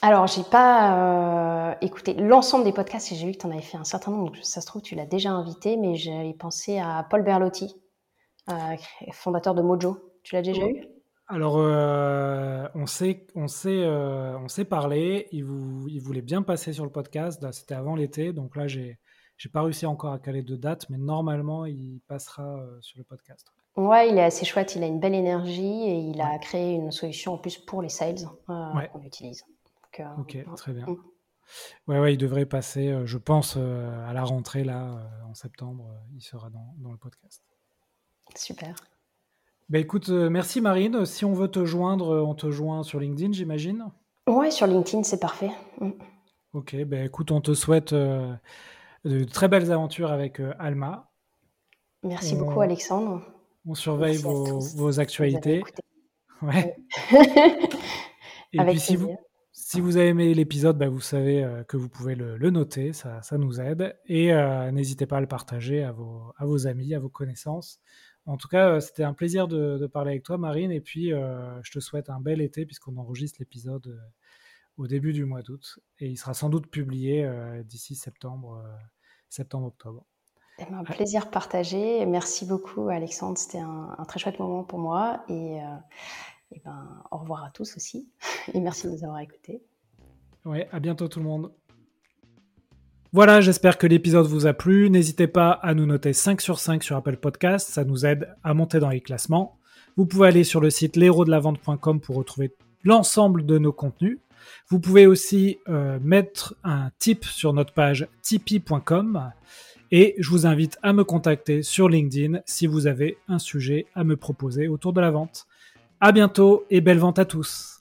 Alors, j'ai pas euh, écouté l'ensemble des podcasts et j'ai vu que tu en avais fait un certain nombre, donc ça se trouve, tu l'as déjà invité, mais j'avais pensé à Paul Berlotti, euh, fondateur de Mojo. Tu l'as déjà eu? Alors, euh, on s'est on sait, on s'est parlé, il, vous, il voulait bien passer sur le podcast, c'était avant l'été, donc là, j'ai j'ai pas réussi encore à caler de date, mais normalement, il passera sur le podcast. Ouais, il est assez chouette, il a une belle énergie et il a créé une solution en plus pour les sales qu'on utilise. Euh, ok, très bien. Mm. Ouais, ouais, il devrait passer, euh, je pense, euh, à la rentrée, là, en septembre, il sera dans, dans, le podcast. Super. Bah, écoute, merci Marine. Si on veut te joindre, on te joint sur LinkedIn, j'imagine Ouais, sur LinkedIn, c'est parfait. Mm. Ok, bah, écoute, on te souhaite de très belles aventures avec Alma. Merci beaucoup, Alexandre. On surveille vos, vos, actualités. Ouais. Et (laughs) avec puis, si vous, si vous avez aimé l'épisode, bah, vous savez euh, que vous pouvez le, noter, ça, ça, nous aide. Et euh, n'hésitez pas à le partager à vos, à vos, amis, à vos connaissances. En tout cas, euh, c'était un plaisir de, parler avec toi, Marine. Et puis, je te souhaite un bel été, puisqu'on enregistre l'épisode au début du mois d'août. Et il sera sans doute publié d'ici septembre, septembre-octobre. Eh ben, un plaisir partagé. Merci beaucoup, Alexandre. C'était un, un, très chouette moment pour moi. Et et ben, au revoir à tous aussi. (laughs) Et merci de nous avoir écoutés. Ouais, à bientôt tout le monde. Voilà, j'espère que l'épisode vous a plu. N'hésitez pas à nous noter 5 sur 5 sur Apple Podcast, ça nous aide à monter dans les classements. Vous pouvez aller sur le site l'héros-de-la-vente.com pour retrouver l'ensemble de nos contenus. Vous pouvez aussi euh, mettre un tip sur notre page tipeee.com et je vous invite à me contacter sur LinkedIn si vous avez un sujet à me proposer autour de la vente. À bientôt et belle vente à tous.